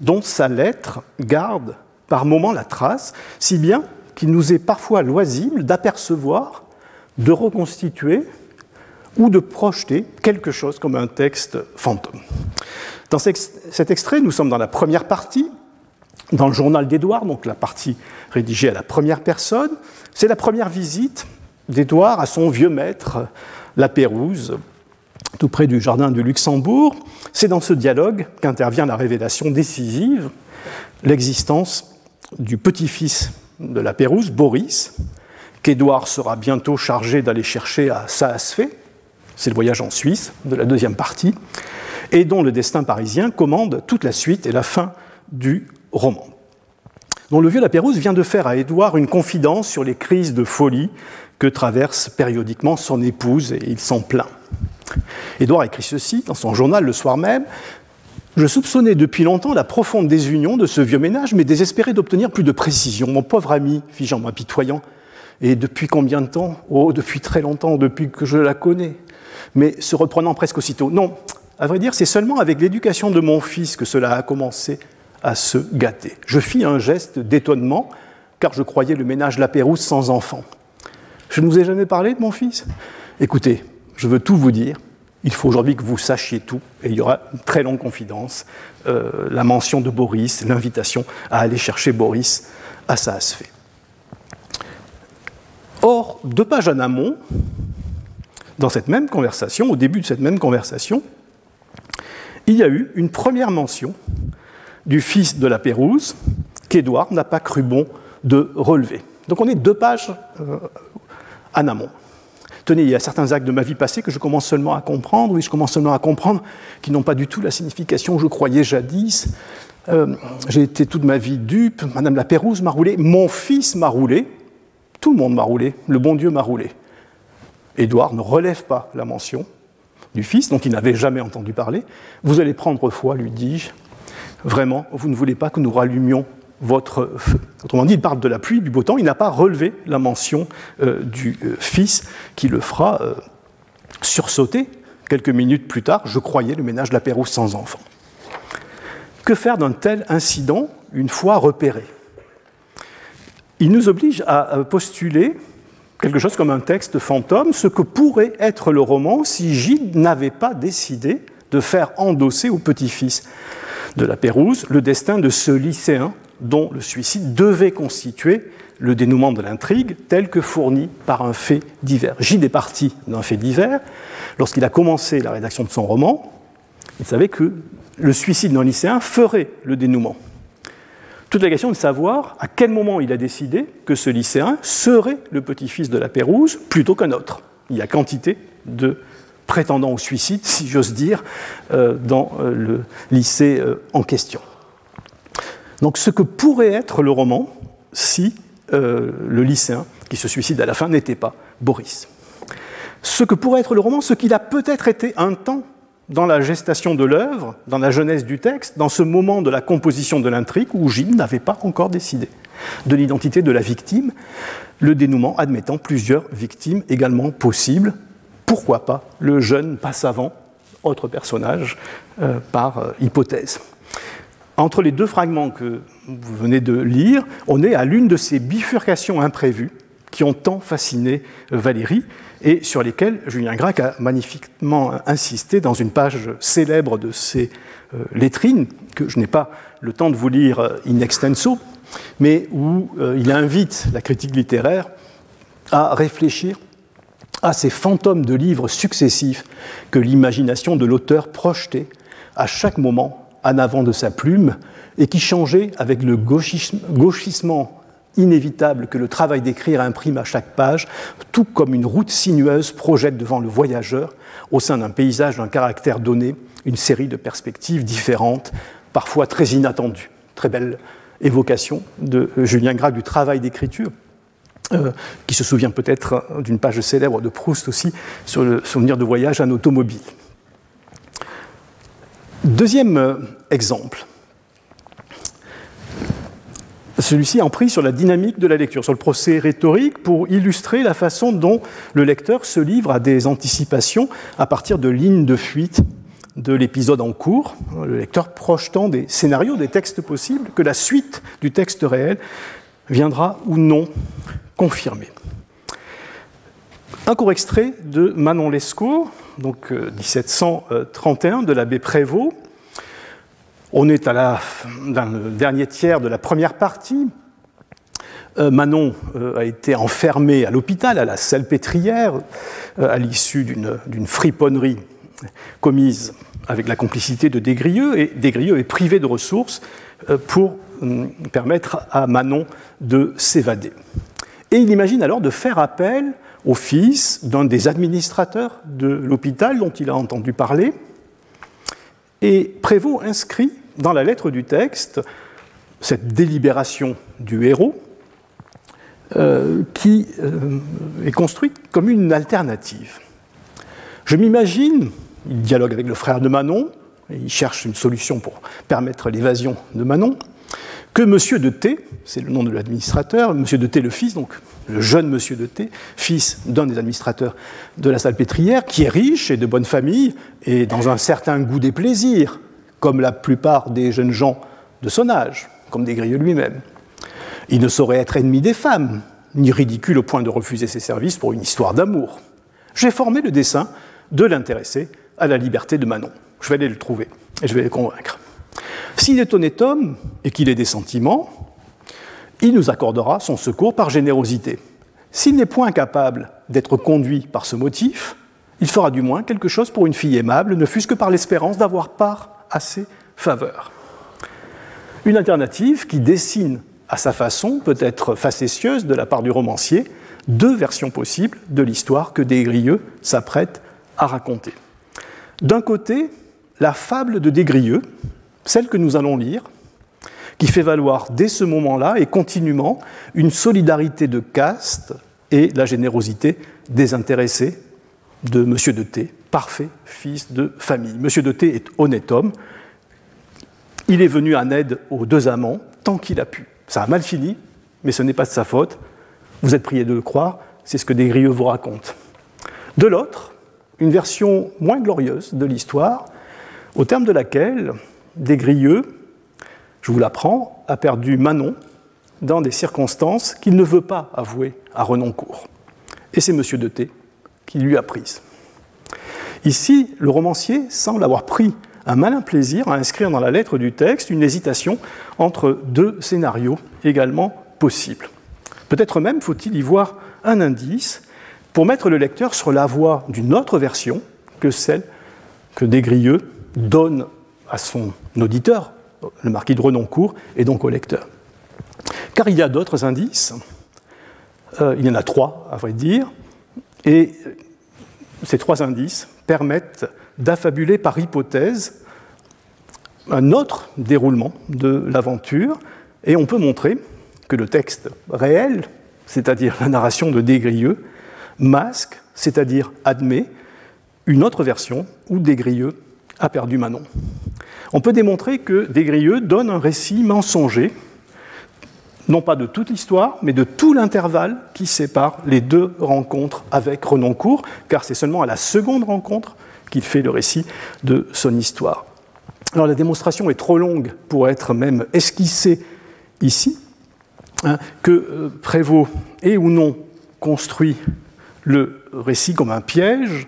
dont sa lettre garde par moments la trace, si bien qu'il nous est parfois loisible d'apercevoir, de reconstituer ou de projeter quelque chose comme un texte fantôme. Dans cet extrait, nous sommes dans la première partie, dans le journal d'Édouard, donc la partie rédigée à la première personne. C'est la première visite d'Édouard à son vieux maître, la Pérouse, tout près du jardin du Luxembourg. C'est dans ce dialogue qu'intervient la révélation décisive, l'existence du petit-fils de la Pérouse, Boris, qu'Édouard sera bientôt chargé d'aller chercher à Saasfé, c'est le voyage en Suisse de la deuxième partie, et dont le destin parisien commande toute la suite et la fin du roman. Le vieux Lapérouse vient de faire à Édouard une confidence sur les crises de folie que traverse périodiquement son épouse, et il s'en plaint. Édouard écrit ceci dans son journal le soir même. Je soupçonnais depuis longtemps la profonde désunion de ce vieux ménage, mais désespérais d'obtenir plus de précision. Mon pauvre ami, fis-je en m'apitoyant, et depuis combien de temps? Oh, depuis très longtemps, depuis que je la connais. Mais se reprenant presque aussitôt. Non, à vrai dire, c'est seulement avec l'éducation de mon fils que cela a commencé à se gâter. Je fis un geste d'étonnement, car je croyais le ménage La Pérouse sans enfant. Je ne vous ai jamais parlé de mon fils? Écoutez, je veux tout vous dire. Il faut aujourd'hui que vous sachiez tout, et il y aura une très longue confidence, euh, la mention de Boris, l'invitation à aller chercher Boris à Saasfé. Or, deux pages en amont, dans cette même conversation, au début de cette même conversation, il y a eu une première mention du fils de la Pérouse qu'Édouard n'a pas cru bon de relever. Donc on est deux pages euh, en amont. Tenez, il y a certains actes de ma vie passée que je commence seulement à comprendre, oui, je commence seulement à comprendre, qui n'ont pas du tout la signification que je croyais jadis. Euh, j'ai été toute ma vie dupe, Madame la Pérouse m'a roulé, mon fils m'a roulé, tout le monde m'a roulé, le bon Dieu m'a roulé. Édouard ne relève pas la mention du fils, dont il n'avait jamais entendu parler. Vous allez prendre foi, lui dis-je. Vraiment, vous ne voulez pas que nous rallumions votre. Autrement dit, il parle de la pluie, du beau temps. Il n'a pas relevé la mention euh, du euh, fils qui le fera euh, sursauter quelques minutes plus tard. Je croyais le ménage de la Pérouse sans enfant. Que faire d'un tel incident une fois repéré? Il nous oblige à postuler quelque chose comme un texte fantôme, ce que pourrait être le roman si Gide n'avait pas décidé de faire endosser au petit-fils de la Pérouse le destin de ce lycéen dont le suicide devait constituer le dénouement de l'intrigue tel que fourni par un fait divers. Gide est parti d'un fait divers. Lorsqu'il a commencé la rédaction de son roman, il savait que le suicide d'un lycéen ferait le dénouement. Toute la question est de savoir à quel moment il a décidé que ce lycéen serait le petit-fils de la Pérouse plutôt qu'un autre. Il y a quantité de prétendants au suicide, si j'ose dire, euh, dans euh, le lycée euh, en question. Donc ce que pourrait être le roman si le lycéen qui se suicide à la fin n'était pas Boris? Ce que pourrait être le roman, ce qu'il a peut-être été un temps dans la gestation de l'œuvre, dans la jeunesse du texte, dans ce moment de la composition de l'intrigue où Gilles n'avait pas encore décidé de l'identité de la victime, le dénouement admettant plusieurs victimes également possibles. Pourquoi pas le jeune passe-avant, autre personnage, euh, par euh, hypothèse? Entre les deux fragments que vous venez de lire, on est à l'une de ces bifurcations imprévues qui ont tant fasciné Valérie et sur lesquels Julien Gracq a magnifiquement insisté dans une page célèbre de ses euh, lettrines, que je n'ai pas le temps de vous lire euh, in extenso, mais où euh, il invite la critique littéraire à réfléchir à ces fantômes de livres successifs que l'imagination de l'auteur projetait à chaque moment en avant de sa plume et qui changeaient avec le gauchissement inévitable que le travail d'écrire imprime à chaque page, tout comme une route sinueuse projette devant le voyageur, au sein d'un paysage d'un caractère donné, une série de perspectives différentes, parfois très inattendu. Très belle évocation de Julien Gracq du travail d'écriture, euh, qui se souvient peut-être d'une page célèbre de Proust aussi sur le souvenir de voyage en automobile. Deuxième euh, exemple, celui-ci en pris sur la dynamique de la lecture, sur le procès rhétorique, pour illustrer la façon dont le lecteur se livre à des anticipations à partir de lignes de fuite de l'épisode en cours, le lecteur projetant des scénarios, des textes possibles, que la suite du texte réel viendra ou non confirmer. Un court extrait de Manon Lescaut, donc 1731, euh, de l'abbé Prévost, on est à la, dans le dernier tiers de la première partie. Euh, Manon euh, a été enfermée à l'hôpital, à la salpêtrière, à l'issue d'une friponnerie commise avec la complicité de Desgrieux, et Desgrieux est privé de ressources pour hum, permettre à Manon de s'évader. Et il imagine alors de faire appel au fils d'un des administrateurs de l'hôpital dont il a entendu parler, et Prévost inscrit dans la lettre du texte cette délibération du héros euh, qui euh, est construite comme une alternative. Je m'imagine, il dialogue avec le frère de Manon, et il cherche une solution pour permettre l'évasion de Manon, que Monsieur de T, c'est le nom de l'administrateur, Monsieur de T le fils, donc le jeune Monsieur de T, fils d'un des administrateurs de la Salpêtrière, qui est riche et de bonne famille, et dans un certain goût des plaisirs, comme la plupart des jeunes gens de son âge, comme Desgrieux lui-même. Il ne saurait être ennemi des femmes, ni ridicule au point de refuser ses services pour une histoire d'amour. J'ai formé le dessein de l'intéresser à la liberté de Manon. Je vais aller le trouver et je vais le convaincre. S'il est honnête homme et qu'il ait des sentiments, il nous accordera son secours par générosité. S'il n'est point capable d'être conduit par ce motif, il fera du moins quelque chose pour une fille aimable, ne fût-ce que par l'espérance d'avoir part à ses faveurs. Une alternative qui dessine à sa façon, peut-être facétieuse de la part du romancier, deux versions possibles de l'histoire que Desgrieux s'apprête à raconter. D'un côté, la fable de Desgrieux, celle que nous allons lire, qui fait valoir dès ce moment-là et continuellement une solidarité de caste et la générosité désintéressée de M. de T, parfait fils de famille. Monsieur de T est honnête homme. Il est venu en aide aux deux amants tant qu'il a pu. Ça a mal fini, mais ce n'est pas de sa faute. Vous êtes prié de le croire, c'est ce que Desgrieux vous raconte. De l'autre, une version moins glorieuse de l'histoire, au terme de laquelle Desgrieux, je vous l'apprends, a perdu Manon dans des circonstances qu'il ne veut pas avouer à Renoncourt. Et c'est Monsieur de T qui lui a prise. Ici, le romancier semble avoir pris un malin plaisir à inscrire dans la lettre du texte une hésitation entre deux scénarios également possibles. Peut-être même faut-il y voir un indice pour mettre le lecteur sur la voie d'une autre version que celle que Desgrieux donne à son auditeur, le marquis de Renoncourt, et donc au lecteur. Car il y a d'autres indices, euh, il y en a trois à vrai dire, et ces trois indices permettent d'affabuler par hypothèse un autre déroulement de l'aventure, et on peut montrer que le texte réel, c'est-à-dire la narration de Desgrieux, masque, c'est-à-dire admet, une autre version où Desgrieux a perdu Manon. On peut démontrer que Desgrieux donne un récit mensonger, non pas de toute l'histoire, mais de tout l'intervalle qui sépare les deux rencontres avec Renoncourt, car c'est seulement à la seconde rencontre qu'il fait le récit de son histoire. Alors la démonstration est trop longue pour être même esquissée ici, hein, que euh, Prévost ait ou non construit le récit comme un piège,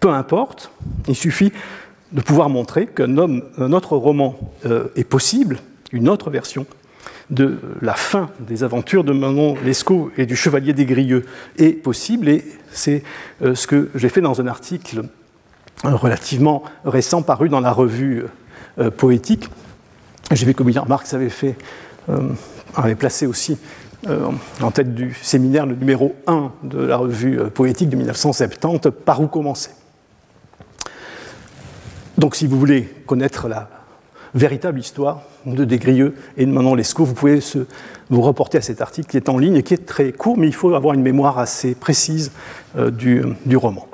peu importe, il suffit de pouvoir montrer qu'un autre roman euh, est possible, une autre version de la fin des aventures de Manon Lescaut et du Chevalier des Grieux est possible, et c'est euh, ce que j'ai fait dans un article relativement récent paru dans la revue euh, poétique. J'ai vu que Marx avait fait, avait placé aussi en tête du séminaire le numéro 1 de la revue poétique de 1970, Par où commencer? Donc si vous voulez connaître la véritable histoire de Desgrieux et de Manon Lescaut. Vous pouvez vous reporter à cet article qui est en ligne et qui est très court, mais il faut avoir une mémoire assez précise euh, du, du, roman.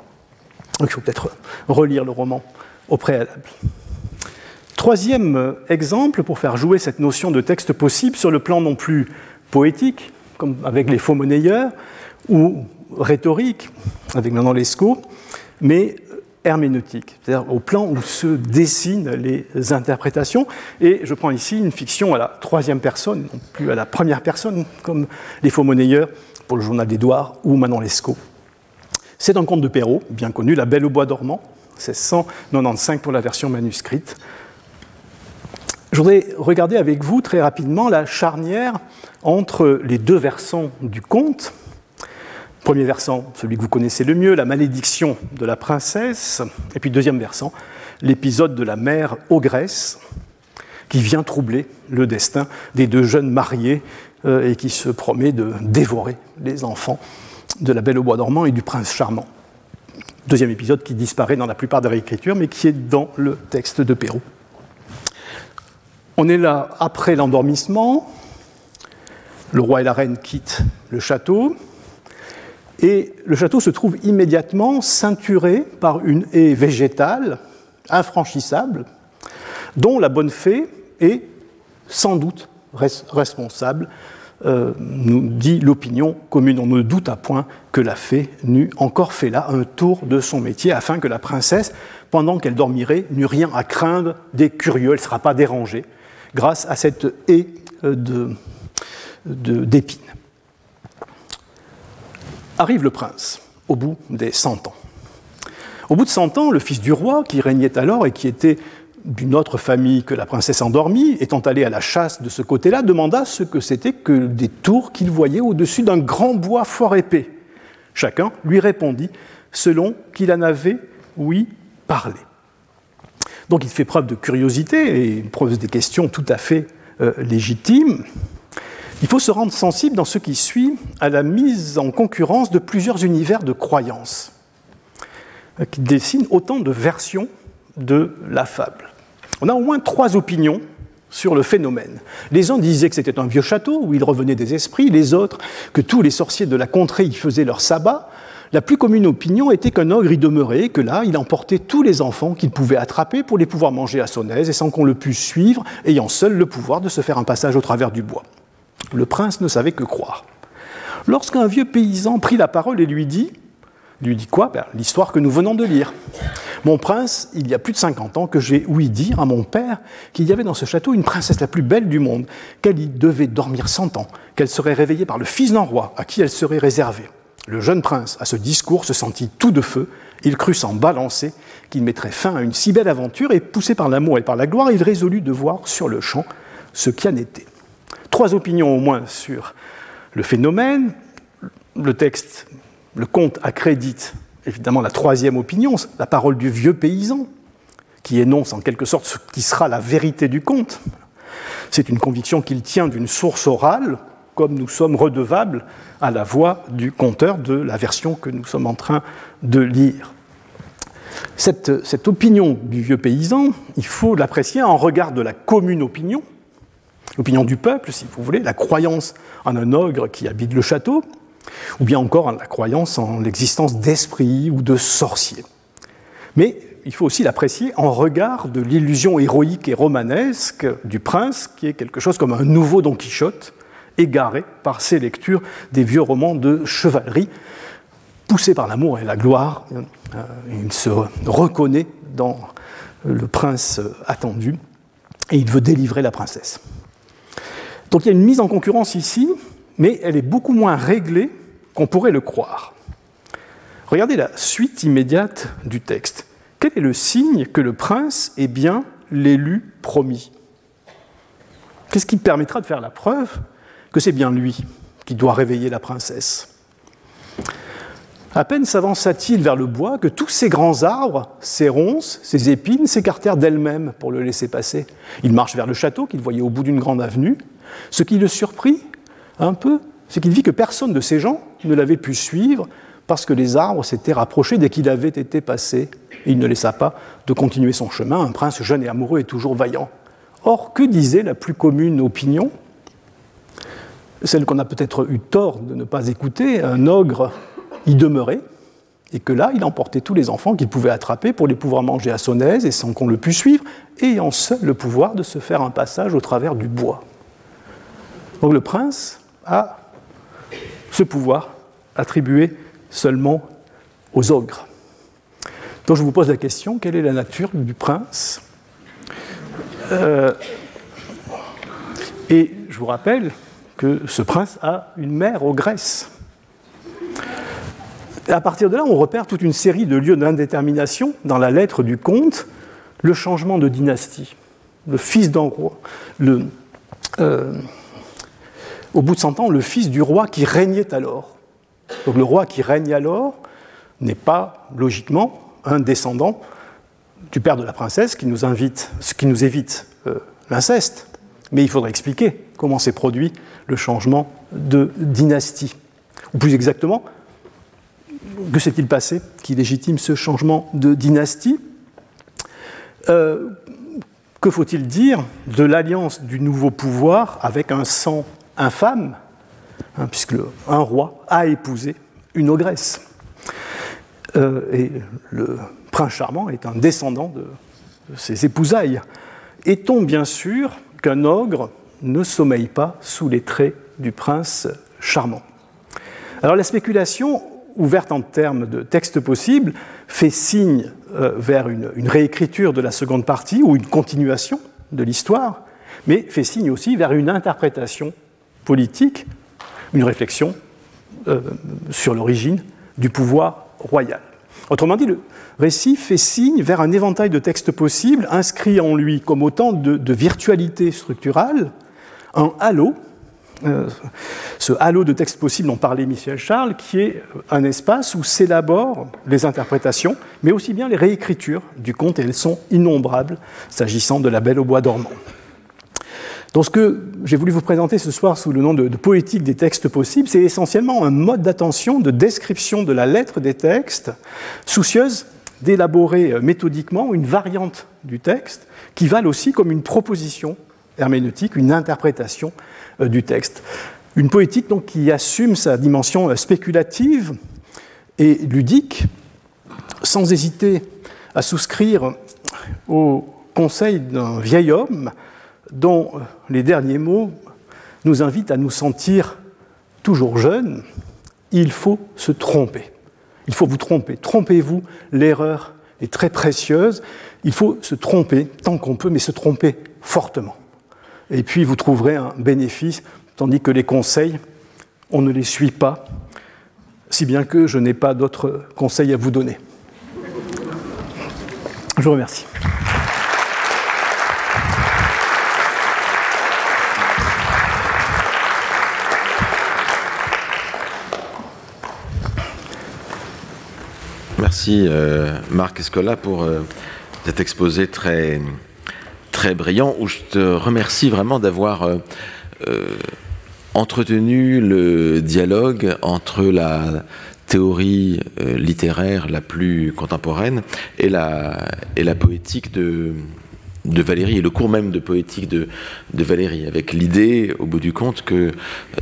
Donc il faut peut-être relire le roman au préalable. Troisième euh, exemple pour faire jouer cette notion de texte possible sur le plan non plus poétique, comme avec les faux monnayeurs, ou rhétorique, avec Manon Lescaut, mais herméneutique, c'est-à-dire au plan où se dessinent les interprétations. Et je prends ici une fiction à la troisième personne, non plus à la première personne, comme Les Faux Monnayeurs pour le Journal d'Édouard ou Manon Lescaut. C'est un conte de Perrault, bien connu, La Belle au Bois dormant, 1695 pour la version manuscrite. Je voudrais regarder avec vous très rapidement la charnière entre les deux versants du conte, Premier versant, celui que vous connaissez le mieux, la malédiction de la princesse. Et puis deuxième versant, l'épisode de la mère ogresse qui vient troubler le destin des deux jeunes mariés euh, et qui se promet de dévorer les enfants de la Belle au bois dormant et du prince charmant. Deuxième épisode qui disparaît dans la plupart des réécritures, mais qui est dans le texte de Pérou. On est là après l'endormissement. Le roi et la reine quittent le château. Et le château se trouve immédiatement ceinturé par une haie végétale infranchissable, dont la bonne fée est sans doute responsable, euh, nous dit l'opinion commune. On ne doute à point que la fée n'eût encore fait là un tour de son métier afin que la princesse, pendant qu'elle dormirait, n'eût rien à craindre des curieux, elle ne sera pas dérangée grâce à cette haie euh, d'épines. Arrive le prince, au bout des cent ans. Au bout de cent ans, le fils du roi, qui régnait alors et qui était d'une autre famille que la princesse endormie, étant allé à la chasse de ce côté-là, demanda ce que c'était que des tours qu'il voyait au-dessus d'un grand bois fort épais. Chacun lui répondit selon qu'il en avait, oui, parlé. Donc il fait preuve de curiosité et pose des questions tout à fait euh, légitimes. Il faut se rendre sensible dans ce qui suit à la mise en concurrence de plusieurs univers de croyances euh, qui dessinent autant de versions de la fable. On a au moins trois opinions sur le phénomène. Les uns disaient que c'était un vieux château où il revenait des esprits, les autres que tous les sorciers de la contrée y faisaient leur sabbat. La plus commune opinion était qu'un ogre y demeurait, que là, il emportait tous les enfants qu'il pouvait attraper pour les pouvoir manger à son aise et sans qu'on le puisse suivre, ayant seul le pouvoir de se faire un passage au travers du bois. Le prince ne savait que croire. Lorsqu'un vieux paysan prit la parole et lui dit, lui dit quoi? Ben, L'histoire que nous venons de lire. Mon prince, il y a plus de 50 ans que j'ai ouï dire à mon père qu'il y avait dans ce château une princesse la plus belle du monde, qu'elle y devait dormir 100 ans, qu'elle serait réveillée par le fils d'un roi à qui elle serait réservée. Le jeune prince, à ce discours, se sentit tout de feu. Il crut s'en balancer, qu'il mettrait fin à une si belle aventure, et poussé par l'amour et par la gloire, il résolut de voir sur le champ ce qui en était trois opinions au moins sur le phénomène. Le texte, le conte accrédite évidemment la troisième opinion, la parole du vieux paysan, qui énonce en quelque sorte ce qui sera la vérité du conte. C'est une conviction qu'il tient d'une source orale, comme nous sommes redevables à la voix du conteur de la version que nous sommes en train de lire. Cette, cette opinion du vieux paysan, il faut l'apprécier en regard de la commune opinion, l'opinion du peuple, si vous voulez, la croyance en un ogre qui habite le château, ou bien encore la croyance en l'existence d'esprits ou de sorciers. Mais il faut aussi l'apprécier en regard de l'illusion héroïque et romanesque du prince, qui est quelque chose comme un nouveau Don Quichotte, égaré par ses lectures des vieux romans de chevalerie, poussé par l'amour et la gloire. Euh, il se reconnaît dans le prince attendu et il veut délivrer la princesse. Donc il y a une mise en concurrence ici, mais elle est beaucoup moins réglée qu'on pourrait le croire. Regardez la suite immédiate du texte. Quel est le signe que le prince est bien l'élu promis? Qu'est-ce qui permettra de faire la preuve que c'est bien lui qui doit réveiller la princesse? À peine s'avança-t-il vers le bois que tous ces grands arbres, ces ronces, ces épines s'écartèrent d'elles-mêmes pour le laisser passer. Il marche vers le château qu'il voyait au bout d'une grande avenue. Ce qui le surprit un peu, c'est qu'il vit que personne de ces gens ne l'avait pu suivre parce que les arbres s'étaient rapprochés dès qu'il avait été passé. Il ne laissa pas de continuer son chemin. Un prince jeune et amoureux est toujours vaillant. Or, que disait la plus commune opinion Celle qu'on a peut-être eu tort de ne pas écouter, un ogre y demeurait, et que là, il emportait tous les enfants qu'il pouvait attraper pour les pouvoir manger à son aise et sans qu'on le puisse suivre, ayant seul le pouvoir de se faire un passage au travers du bois. Donc le prince a ce pouvoir attribué seulement aux ogres. Donc je vous pose la question, quelle est la nature du prince euh, Et je vous rappelle que ce prince a une mère ogresse. À partir de là, on repère toute une série de lieux d'indétermination dans la lettre du comte, le changement de dynastie, le fils d'un roi, le, euh, au bout de 100 ans, le fils du roi qui régnait alors. Donc le roi qui règne alors n'est pas logiquement un descendant du père de la princesse qui nous, invite, ce qui nous évite euh, l'inceste. Mais il faudrait expliquer comment s'est produit le changement de dynastie. Ou plus exactement, que s'est-il passé qui légitime ce changement de dynastie? Euh, Que faut-il dire de l'alliance du nouveau pouvoir avec un sang infâme, hein, puisque un roi a épousé une ogresse euh, et le prince charmant est un descendant de, ses épousailles. Est-on bien sûr qu'un ogre ne sommeille pas sous les traits du prince charmant? Alors la spéculation, ouverte en termes de texte possible, fait signe euh, vers une, réécriture de la seconde partie ou une continuation de l'histoire, mais fait signe aussi vers une interprétation une réflexion euh, sur l'origine du pouvoir royal. Autrement dit, le récit fait signe vers un éventail de textes possibles, inscrits en lui comme autant de, virtualités structurales, un halo, euh, ce halo de textes possibles dont parlait Michel Charles, qui est un espace où s'élaborent les interprétations, mais aussi bien les réécritures du conte, et elles sont innombrables s'agissant de la Belle au bois dormant. Donc ce que j'ai voulu vous présenter ce soir sous le nom de, poétique des textes possibles, c'est essentiellement un mode d'attention, de description de la lettre des textes, soucieuse d'élaborer euh, méthodiquement une variante du texte qui valent aussi comme une proposition herméneutique, une interprétation euh, du texte. Une poétique donc qui assume sa dimension euh, spéculative et ludique, sans hésiter à souscrire au conseil d'un vieil homme dont les derniers mots nous invitent à nous sentir toujours jeunes, il faut se tromper. Il faut vous tromper. Trompez-vous, l'erreur est très précieuse. Il faut se tromper tant qu'on peut, mais se tromper fortement. Et puis vous trouverez un bénéfice, tandis que les conseils, on ne les suit pas, si bien que je n'ai pas d'autres conseils à vous donner. Je vous remercie. Merci euh, Marc Escola pour euh, cet exposé très, très brillant où je te remercie vraiment d'avoir euh, entretenu le dialogue entre la théorie littéraire la plus contemporaine et la, poétique de, de Valérie et le cours même de poétique de, de Valérie, avec l'idée, au bout du compte, que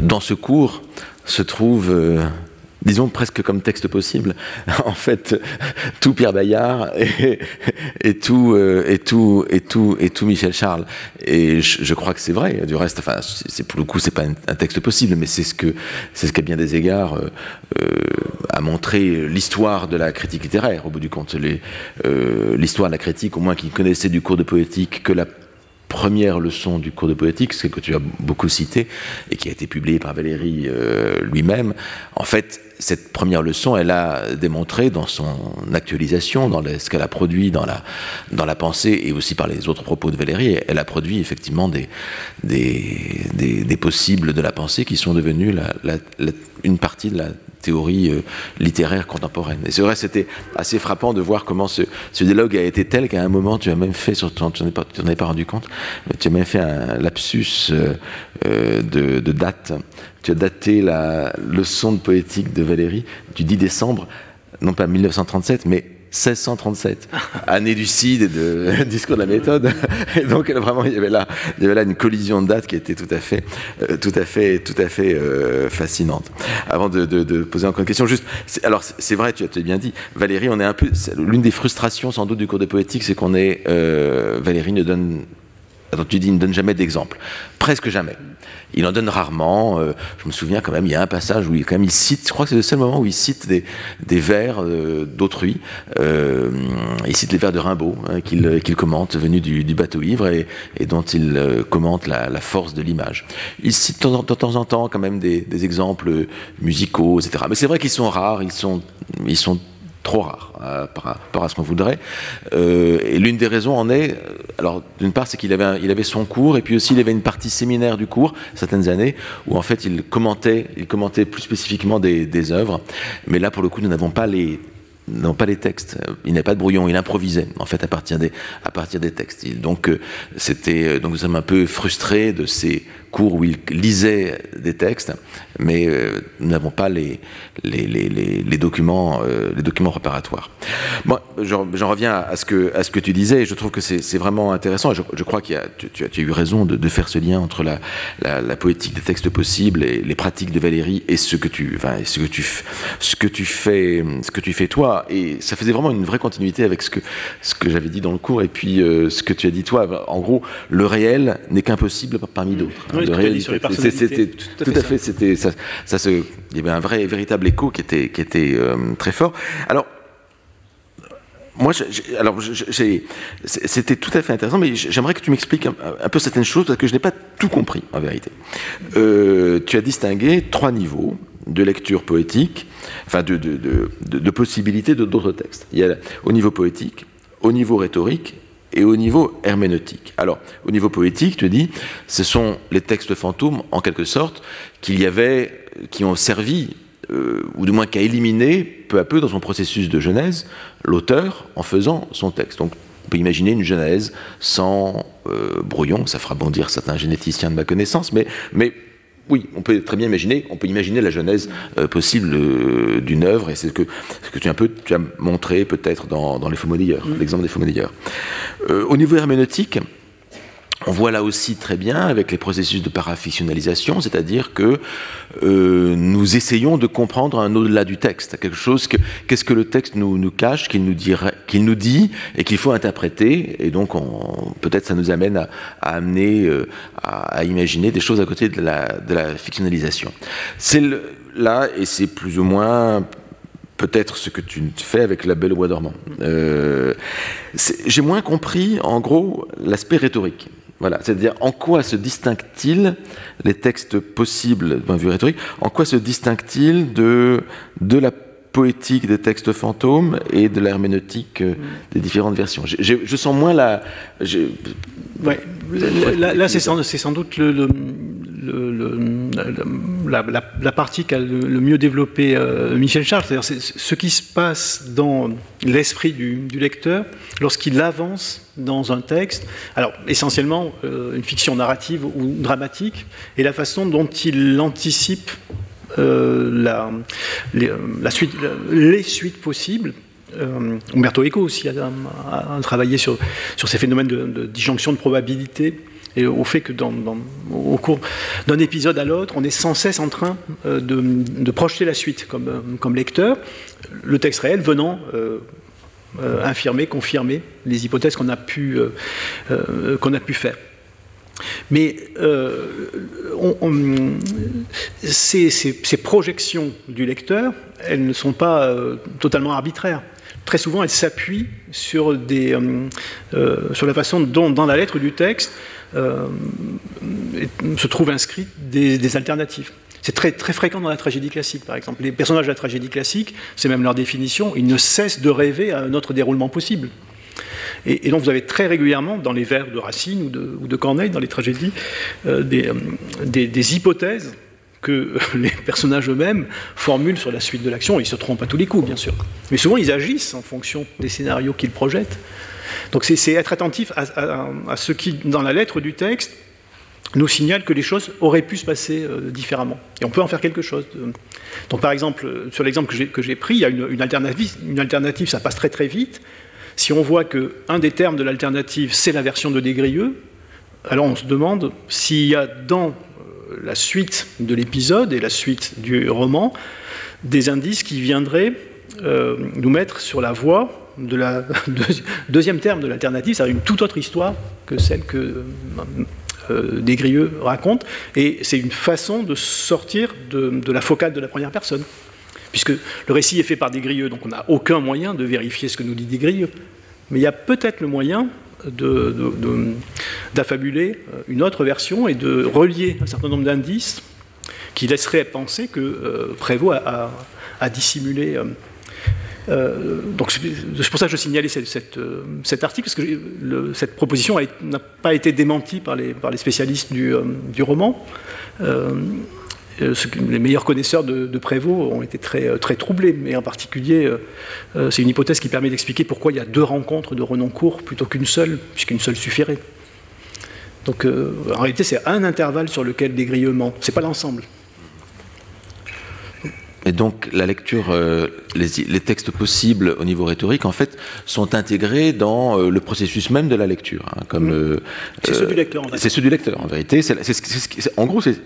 dans ce cours se trouve disons presque comme texte possible, en fait, tout Pierre Bayard et, tout, euh, et, tout, et, tout, et tout Michel Charles. Et je, crois que c'est vrai, du reste, enfin, c'est, pour le coup, c'est pas un, texte possible, mais c'est ce que, c'est ce qu'à bien des égards euh, euh, a montré l'histoire de la critique littéraire, au bout du compte. l'histoire de la critique, au moins qui connaissait du cours de poétique que la première leçon du cours de poétique, ce que tu as beaucoup cité et qui a été publié par Valérie lui-même, en fait, cette première leçon, elle a démontré dans son actualisation, dans ce qu'elle a produit dans la, dans la pensée et aussi par les autres propos de Valérie, elle a produit effectivement des, des, des, possibles de la pensée qui sont devenus une partie de la théorie euh, littéraire contemporaine. Et c'est vrai, c'était assez frappant de voir comment ce, dialogue a été tel qu'à un moment, tu as même fait, tu n'en ai, ai, pas rendu compte, tu as même fait un lapsus euh, euh, de, de date tu as daté la leçon de poétique de Valérie du 10 décembre, non pas 1937, mais 1637, année du Cid et de discours de la méthode. Et donc vraiment, il y avait là, il y avait là une collision de dates qui était tout à fait, euh, tout à fait, tout à fait euh, fascinante. Avant de, poser encore une question, juste, alors c'est vrai, tu as bien dit, Valérie, on est un peu, l'une des frustrations sans doute du cours de poétique, c'est qu'on est, euh, Valérie ne donne Attends, tu dis, ne donne jamais d'exemple. Presque jamais. Il en donne rarement. Euh, je me souviens quand même, il y a un passage où il, quand même, il cite, je crois que c'est le seul moment où il cite des, des vers euh, d'autrui. Euh, il cite les vers de Rimbaud, hein, qu'il commente, venus du, du, bateau ivre, et, dont il commente la, force de l'image. Il cite de de temps, en temps quand même des, des exemples musicaux, etc. Mais c'est vrai qu'ils sont rares, ils sont, ils sont trop rare euh, par rapport à ce qu'on voudrait. Euh, et l'une des raisons en est, alors d'une part, c'est qu'il avait, il avait son cours, et puis aussi il avait une partie séminaire du cours, certaines années, où en fait il commentait, il commentait plus spécifiquement des, œuvres. Mais là, pour le coup, nous n'avons pas les non pas les textes. Il n'avait pas de brouillon, il improvisait en fait à partir des à partir des textes. Il, donc euh, c'était donc nous sommes un peu frustrés de ces cours où il lisait des textes, mais euh, nous n'avons pas les, documents, euh, les. Moi, j'en reviens à ce, que, tu disais, et je trouve que c'est vraiment intéressant, je, crois que tu, as eu raison de, faire ce lien entre la, poétique des textes possibles et les pratiques de Valérie et ce que tu, fais, ce que tu fais toi, et ça faisait vraiment une vraie continuité avec ce que, ce que j'avais dit dans le cours, et puis euh, ce que tu as dit toi. En gros, le réel n'est qu'impossible parmi d'autres. Oui, de réalité. C'était tout, tout, à fait. C'était ça, ça se, il y avait un vrai, véritable écho qui était, qui était euh, très fort. Alors. Moi, alors c'était tout à fait intéressant, mais j'aimerais que tu m'expliques un, un, peu certaines choses parce que je n'ai pas tout compris en vérité. Euh, tu as distingué trois niveaux de lecture poétique, enfin de, de, de, de possibilités de d'autres textes. Il y a au niveau poétique, au niveau rhétorique et au niveau herméneutique. Alors, au niveau poétique, tu dis, ce sont les textes fantômes, en quelque sorte, y qui ont servi, euh, ou du moins qu'à éliminer, peu à peu, dans son processus de genèse, l'auteur en faisant son texte. Donc, on peut imaginer une genèse sans euh, brouillon, ça fera bondir certains généticiens de ma connaissance, mais oui, on peut très bien imaginer, on peut imaginer la genèse euh, possible euh, d'une œuvre, et c'est ce que, ce que tu, un peu, tu as montré peut-être dans, dans les faux monnayeurs, mmh. l'exemple des faux monnayeurs. Euh, au niveau herméneutique, on voit là aussi très bien avec les processus de parafictionnalisation, c'est-à-dire que euh, nous essayons de comprendre un au-delà du texte, quelque chose que qu'est-ce que le texte nous, cache, qu'il nous, dit et qu'il faut interpréter, et donc peut-être ça nous amène à, amener euh, à, imaginer des choses à côté de la, de la fictionnalisation. C'est là, et c'est plus ou moins peut-être ce que tu fais avec la Belle au bois dormant. Euh, J'ai moins compris, en gros, l'aspect rhétorique. Voilà, c'est-à-dire en quoi se distingue-t-il les textes possibles d'un vue rhétorique En quoi se distingue-t-il de, de la poétique des textes fantômes et de l'herméneutique euh, des différentes versions. Je, je sens moins la. Ouais, là, là c'est sans, sans, doute le, le, le, la, la, la, partie qu'a le, mieux développé euh, Michel Charles, c'est-à-dire ce qui se passe dans l'esprit du, du, lecteur lorsqu'il avance dans un texte, alors essentiellement euh, une fiction narrative ou dramatique, et la façon dont il anticipe la suite, les suites possibles euh, Umberto Eco aussi a, travaillé sur, ces phénomènes de, disjonction de probabilité et au fait que au cours d'un épisode à l'autre, on est sans cesse en train euh, de, projeter la suite comme, euh, lecteur, le texte réel venant euh, euh infirmer, confirmer les hypothèses euh, euh, qu'on a pu faire. Mais on, ces, projections du lecteur, elles ne sont pas totalement arbitraires très souvent, elles s'appuient euh, euh, sur la façon dont, dans la lettre du texte, euh, se trouvent inscrites des, des alternatives. C'est très, très fréquent dans la tragédie classique, par exemple. Les personnages de la tragédie classique, c'est même leur définition, ils ne cessent de rêver à un autre déroulement possible. Et, donc vous avez très régulièrement, dans les vers de Racine ou de, Corneille, dans les tragédies, euh, des, des, hypothèses que les personnages eux-mêmes formulent sur la suite de l'action. Ils se trompent à tous les coups, bien sûr. Mais souvent, ils agissent en fonction des scénarios qu'ils projettent. Donc c'est être attentif à, ce qui, dans la lettre du texte, nous signale que les choses auraient pu se passer euh, différemment. Et on peut en faire quelque chose. Donc par exemple, sur l'exemple que j'ai pris, il y a une, alternative, une alternative, ça passe très très vite. Si on voit qu'un des termes de l'alternative, c'est la version de Desgrieux, alors on se demande s'il y a dans euh, la suite de l'épisode et la suite du roman des indices qui viendraient euh, nous mettre sur la voie de la deuxième terme de l'alternative, c'est une toute autre histoire que celle que euh, Desgrieux raconte, et c'est une façon de sortir de, la focale de la première personne. Puisque le récit est fait par Desgrieux, donc on n'a aucun moyen de vérifier ce que nous dit Desgrieux. Mais il y a peut-être le moyen d'affabuler euh, une autre version et de relier un certain nombre d'indices qui laisseraient penser que euh, Prévost a, dissimulé euh, donc c'est pour ça que je signalais cet article, parce que cette proposition n'a pas été démentie par les, spécialistes du, roman. Les meilleurs connaisseurs de, Prévost ont été très, très troublés, mais en particulier, c'est une hypothèse qui permet d'expliquer pourquoi il y a deux rencontres de Renoncourt plutôt qu'une seule, puisqu'une seule suffirait. Donc en réalité, c'est un intervalle sur lequel des grillements, c'est pas l'ensemble. Et donc la lecture, euh, les, textes possibles au niveau rhétorique, en fait, sont intégrés dans euh, le processus même de la lecture. Hein, comme mmh. c'est ceux du lecteur. En C'est ceux du lecteur, en vérité. en gros, c'est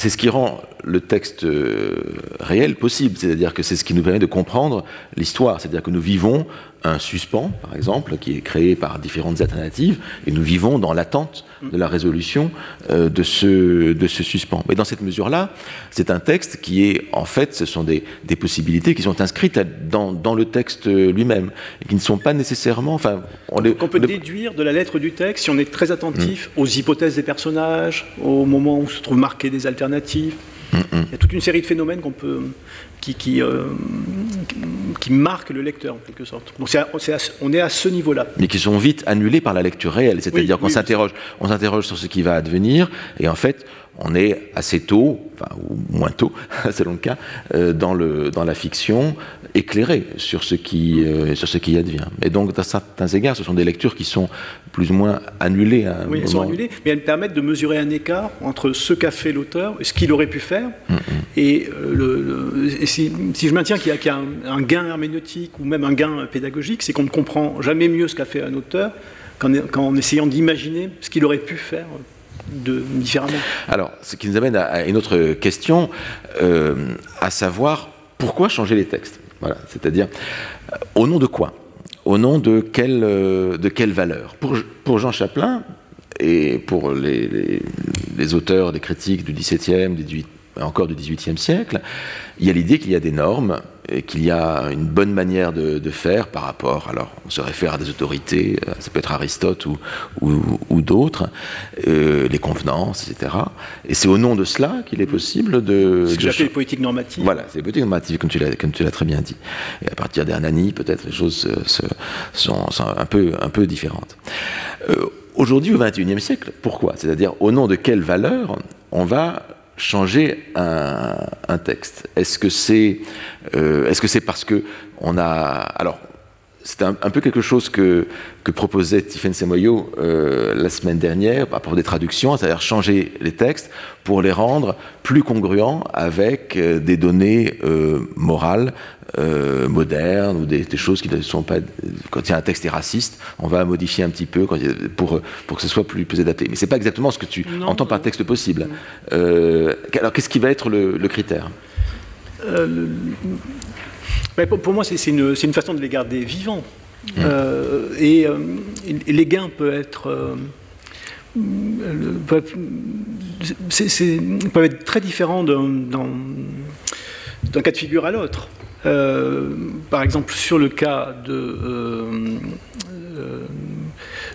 c'est ce qui rend le texte euh, réel possible, c'est-à-dire que c'est ce qui nous permet de comprendre l'histoire, c'est-à-dire que nous vivons un suspens, par exemple, qui est créé par différentes alternatives, et nous vivons dans l'attente de la résolution euh, de, ce, de ce suspens. Mais dans cette mesure-là, c'est un texte qui est, en fait, ce sont des, possibilités qui sont inscrites dans, dans le texte lui-même, et qui ne sont pas nécessairement... Enfin, on, peut déduire de la lettre du texte, si on est très attentif mm. aux hypothèses des personnages, au moment où se trouvent marquées des alternatives, il y a toute une série de phénomènes qu'on peut, qui, qui, euh, qui, marquent le lecteur en quelque sorte. Donc on est à ce niveau-là. Mais qui sont vite annulés par la lecture réelle, c'est-à-dire qu'on s'interroge, on s'interroge sur ce qui va advenir, et en fait, on est assez tôt, enfin, ou moins tôt, selon le cas, euh, dans, le, dans la fiction, éclairé sur ce, qui, euh, sur ce qui advient. Et donc, à certains égards, ce sont des lectures qui sont plus ou moins annulées. À un oui, elles sont annulées, mais elles permettent de mesurer un écart entre ce qu'a fait l'auteur et ce qu'il aurait pu faire. Mm. Et, euh, le, si, je maintiens qu'il y a, un, gain herméneutique ou même un gain pédagogique, c'est qu'on ne comprend jamais mieux ce qu'a fait un auteur qu'en essayant d'imaginer ce qu'il aurait pu faire de, différemment. Alors, ce qui nous amène à, une autre question, euh, à savoir pourquoi changer les textes? Voilà, C'est-à-dire, euh, au nom de quoi? Au nom de quelle, euh, valeur? Pour, Jean Chaplin et pour les, auteurs, les critiques du XVIIe, encore du XVIIIe siècle, il y a l'idée qu'il y a des normes qu'il y a une bonne manière de, faire par rapport, alors on se réfère à des autorités, euh, ça peut être Aristote ou, ou, d'autres, euh, les convenances, etc. Et c'est au nom de cela qu'il est possible de... Ce que j'appelle les politiques normatives. Voilà, c'est les politiques normatives, comme tu l'as très bien dit. Et à partir d'Hernani, peut-être les choses sont, un, peu, un peu différentes. Euh, aujourd'hui, au XXIe siècle, pourquoi? C'est-à-dire au nom de quelle valeur on va changer un, texte. Est-ce que c'est euh, est-ce que c'est parce que on a alors c'est un, peu quelque chose que, que proposait Tiffen Semoyo euh, la semaine dernière par rapport des traductions, c'est-à-dire changer les textes pour les rendre plus congruents avec euh, des données morales euh, modernes ou des, choses qui ne sont pas. Quand il y a un texte est raciste, on va modifier un petit peu pour, pour que ce soit plus, plus adapté. Mais c'est pas exactement ce que tu entends par texte possible. Alors qu'est-ce qui va être le, critère? Euh, pour, moi, c'est une, une, façon de les garder vivants. Mmh. Et, les gains peuvent être. Peuvent, peuvent, être très différents d'un cas de figure à l'autre. Euh, par exemple, sur le cas de, euh, euh,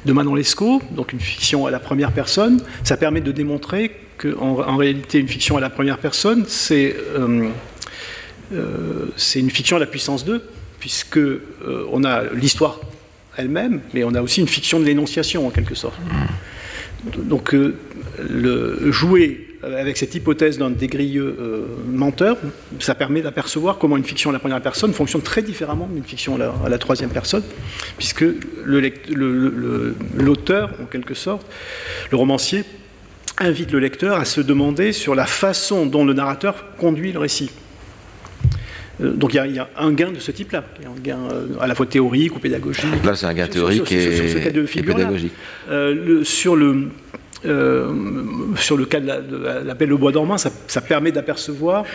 de Manon Lescaut, donc une fiction à la première personne, ça permet de démontrer qu'en en réalité, une fiction à la première personne, c'est c'est une fiction à la puissance 2, puisque on a l'histoire elle-même, mais on a aussi une fiction de l'énonciation en quelque sorte. Donc le jouer euh, avec cette hypothèse d'un dégrilleux euh, menteur, ça permet d'apercevoir comment une fiction à la première personne fonctionne très différemment d'une fiction à la, troisième personne, puisque l'auteur, en quelque sorte, le romancier, invite le lecteur à se demander sur la façon dont le narrateur conduit le récit. Euh, donc il y, a un gain de ce type-là, un gain euh, à la fois théorique ou pédagogique. Là, c'est un gain théorique et, pédagogique. Euh, sur le sur le cas de l'appel au bois dormant, ça, permet d'apercevoir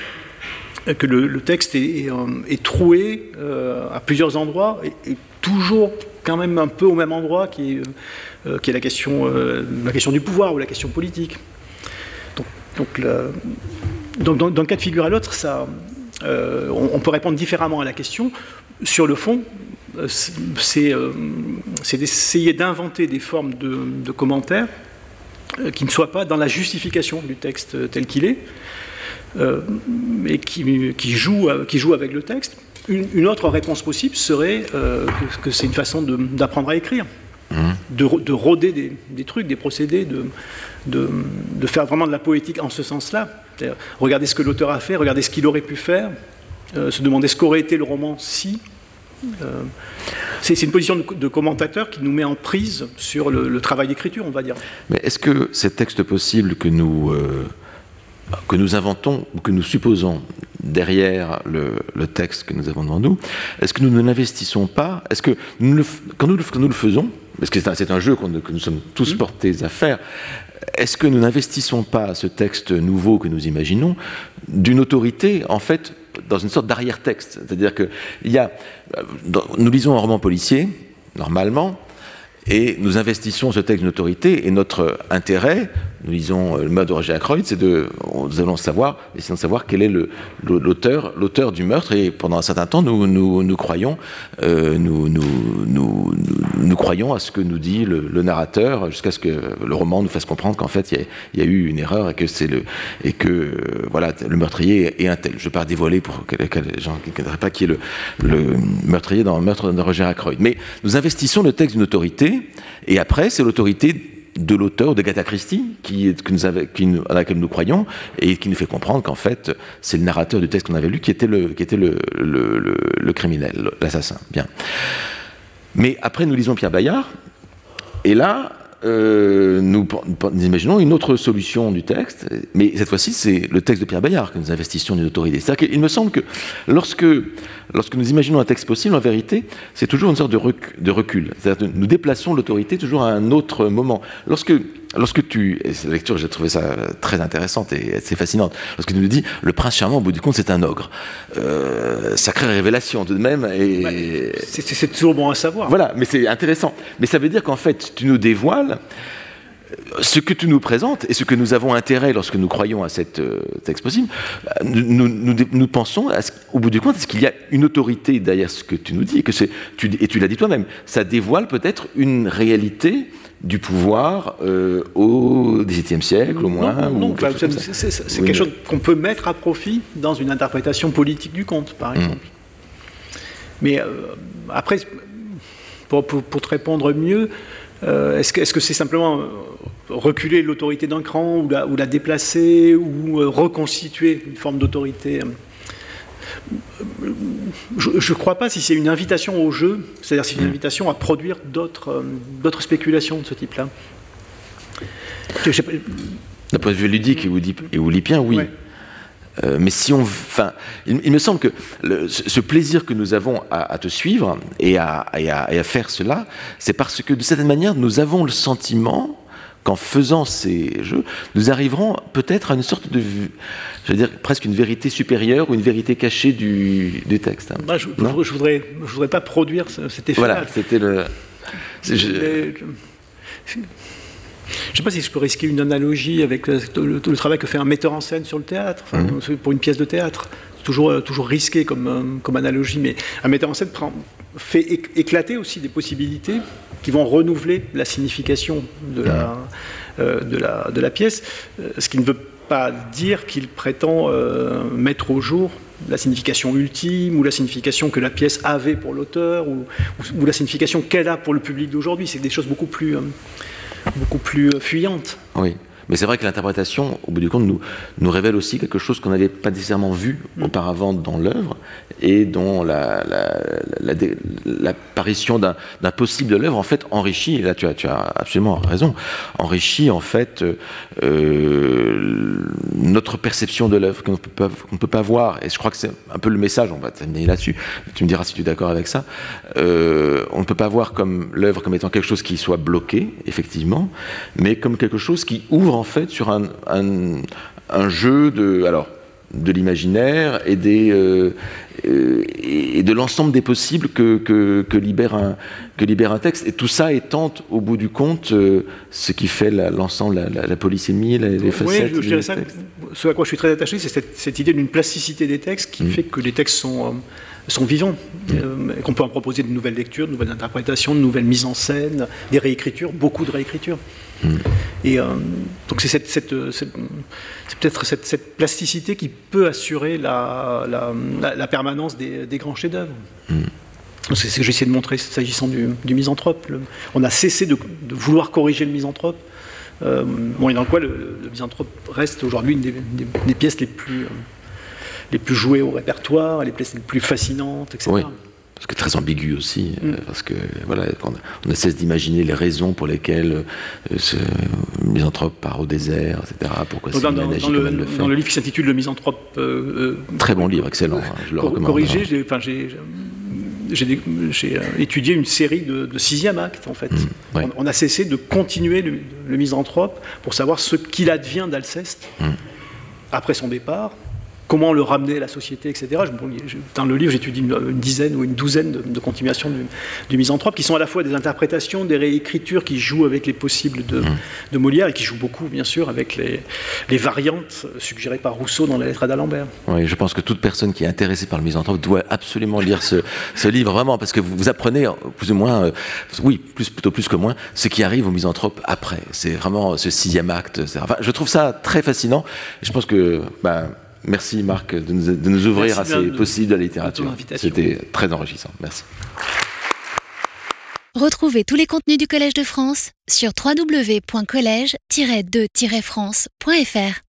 que le, texte est, troué à plusieurs endroits et, toujours quand même un peu au même endroit qui est, qui est la, question, la question du pouvoir ou la question politique. Donc, donc, donc d'un cas de figure à l'autre, ça, euh, on, peut répondre différemment à la question. Sur le fond, euh, euh, c'est d'essayer d'inventer des formes de, commentaires qui ne soient pas dans la justification du texte tel qu'il est, mais qui, qui, jouent, avec le texte. Une, autre réponse possible serait que, c'est une façon d'apprendre à écrire. Mmh. De, rôder des, trucs, des procédés, de, de, faire vraiment de la poétique en ce sens-là. Regarder ce que l'auteur a fait, regarder ce qu'il aurait pu faire, euh, se demander ce qu'aurait été le roman si. Euh, c'est une position de, commentateur qui nous met en prise sur le, travail d'écriture, on va dire. Mais est-ce que ces textes possibles que nous, euh, que nous inventons ou que nous supposons derrière le, texte que nous avons devant nous, est-ce que nous ne l'investissons pas? Est-ce que quand, nous, nous, le faisons, parce que c'est un, jeu que nous sommes tous mmh. portés à faire, est-ce que nous n'investissons pas ce texte nouveau que nous imaginons d'une autorité, en fait, dans une sorte d'arrière-texte? C'est-à-dire que nous lisons un roman policier, normalement, et nous investissons ce texte d'une autorité, et notre intérêt, nous lisons euh, le mode de Roger Ackroyd, c'est de, nous allons savoir, essayons de savoir quel est l'auteur, l'auteur du meurtre, et pendant un certain temps, nous, croyons, euh, nous, croyons à ce que nous dit le, narrateur, jusqu'à ce que le roman nous fasse comprendre qu'en fait, il y, a eu une erreur et que c'est le, et que, euh, voilà, le meurtrier est un tel. Je ne vais pas dévoiler pour que, les gens ne connaîtraient pas qui est le, le meurtrier dans le meurtre de Roger Ackroyd. Mais nous investissons le texte d'une autorité, et après, c'est l'autorité de l'auteur, de Gatha Christie, qui, nous à laquelle nous croyons, et qui nous fait comprendre qu'en fait, c'est le narrateur du texte qu'on avait lu qui était le, qui était le, le criminel, l'assassin. Bien. Mais après, nous lisons Pierre Bayard, et là, euh, nous, imaginons une autre solution du texte, mais cette fois-ci, c'est le texte de Pierre Bayard que nous investissons d'une autorité. C'est-à-dire qu'il me semble que lorsque, lorsque nous imaginons un texte possible, en vérité, c'est toujours une sorte de, de recul. C'est-à-dire nous déplaçons l'autorité toujours à un autre moment. Lorsque lorsque tu, et cette lecture, j'ai trouvé ça très intéressante et assez fascinante, lorsque tu nous dis, le prince charmant, au bout du compte, c'est un ogre. Euh, sacrée révélation, tout de même. Et... C'est toujours bon à savoir. Voilà, mais c'est intéressant. Mais ça veut dire qu'en fait, tu nous dévoiles ce que tu nous présentes et ce que nous avons intérêt lorsque nous croyons à cette euh, texte possible, nous, nous, pensons, au bout du compte, est-ce qu'il y a une autorité derrière ce que tu nous dis et, que tu, et tu l'as dit toi-même, ça dévoile peut-être une réalité du pouvoir euh, au XVIIe siècle, au moins. Non, c'est quelque chose qu'on peut mettre à profit dans une interprétation politique du conte, par hmm. exemple. Mais euh, après, pour, te répondre mieux, euh, est-ce que c'est simplement reculer l'autorité d'un cran ou la, ou la, déplacer ou reconstituer une forme d'autorité je ne crois pas si c'est une invitation au jeu, c'est-à-dire si c'est une mm. invitation à produire d'autres euh, spéculations de ce type-là. D'un point de vue ludique et oulipien, oui. Euh, mais si on, enfin, il, me semble que ce plaisir que nous avons à, te suivre et à, et à faire cela, c'est parce que de certaine manière, nous avons le sentiment qu'en faisant ces jeux, nous arriverons peut-être à une sorte de, je veux dire, presque une vérité supérieure ou une vérité cachée du, du texte. Hein. Moi, je, ne voudrais, je voudrais pas produire cet effet. Voilà, c'était le. Je... ne sais pas si je peux risquer une analogie avec le, travail que fait un metteur en scène sur le théâtre, mmh. pour une pièce de théâtre. Toujours, toujours risqué comme, comme analogie, mais un metteur en scène prend, fait éclater aussi des possibilités qui vont renouveler la signification de la, euh, de la, de la pièce, euh, ce qui ne veut pas dire qu'il prétend euh, mettre au jour la signification ultime ou la signification que la pièce avait pour l'auteur ou, ou, la signification qu'elle a pour le public d'aujourd'hui. C'est des choses beaucoup plus, beaucoup plus fuyantes. Oui. Mais c'est vrai que l'interprétation, au bout du compte, nous, nous révèle aussi quelque chose qu'on n'avait pas nécessairement vu mm. auparavant dans l'œuvre et dont l'apparition la, d'un possible de l'œuvre, en fait, enrichit, et là tu as, tu as absolument raison, enrichit en fait euh, notre perception de l'œuvre qu'on ne peut pas voir. Et je crois que c'est un peu le message, on va terminer là-dessus, tu me diras si tu es d'accord avec ça. Euh, on ne peut pas voir comme l'œuvre comme étant quelque chose qui soit bloqué, effectivement, mais comme quelque chose qui ouvre en fait sur un, un, jeu de, alors, de l'imaginaire et, des, euh, et de l'ensemble des possibles que, que, libère un, que libère un texte. Et tout ça étant, au bout du compte, euh, ce qui fait l'ensemble, la, la, polysémie, les, facettes. Oui, je, dirais ça. Ce à quoi je suis très attaché, c'est cette, cette, idée d'une plasticité des textes qui mm. fait que les textes sont sont vivants, euh, et qu'on peut en proposer de nouvelles lectures, de nouvelles interprétations, de nouvelles mises en scène, des réécritures, beaucoup de réécritures. Mm. Et euh, donc c'est peut-être cette, plasticité qui peut assurer la, permanence des, grands chefs-d'œuvre. Mm. C'est ce que j'essaie de montrer s'agissant du, misanthrope. on a cessé de, vouloir corriger le misanthrope. Euh, bon, et dans quoi le, misanthrope reste aujourd'hui une des, pièces les plus les plus jouées au répertoire, les places les plus fascinantes, etc. Oui. Parce que très ambigu aussi, euh, mm. parce que voilà, on, on cesse d'imaginer les raisons pour lesquelles euh, ce misanthrope part au désert, etc. Pourquoi dans, dans, dans, le, le dans, le, livre qui s'intitule Le misanthrope. Euh, très bon livre, excellent. Hein, je le recommande. Corrigé, j'ai étudié une série de, de, sixième acte, en fait. Mm, on, a cessé de continuer le, le misanthrope pour savoir ce qu'il advient d'Alceste mm. après son départ, comment le ramener à la société, etc. dans le livre, j'étudie une, dizaine ou une douzaine de, continuations du, misanthrope, qui sont à la fois des interprétations, des réécritures qui jouent avec les possibles de, mmh. Molière et qui jouent beaucoup, bien sûr, avec les, variantes suggérées par Rousseau dans la lettre d'Alembert. Oui, je pense que toute personne qui est intéressée par le misanthrope doit absolument lire ce, livre, vraiment, parce que vous, apprenez plus ou moins, euh, oui, plus, plutôt plus que moins, ce qui arrive au misanthrope après. C'est vraiment ce sixième acte. Enfin, je trouve ça très fascinant. Je pense que. Ben, Merci Marc de nous, ouvrir à ces possibles de la littérature. C'était très enrichissant. Merci. Retrouvez tous les contenus du Collège de France sur www.colège-2-france.fr.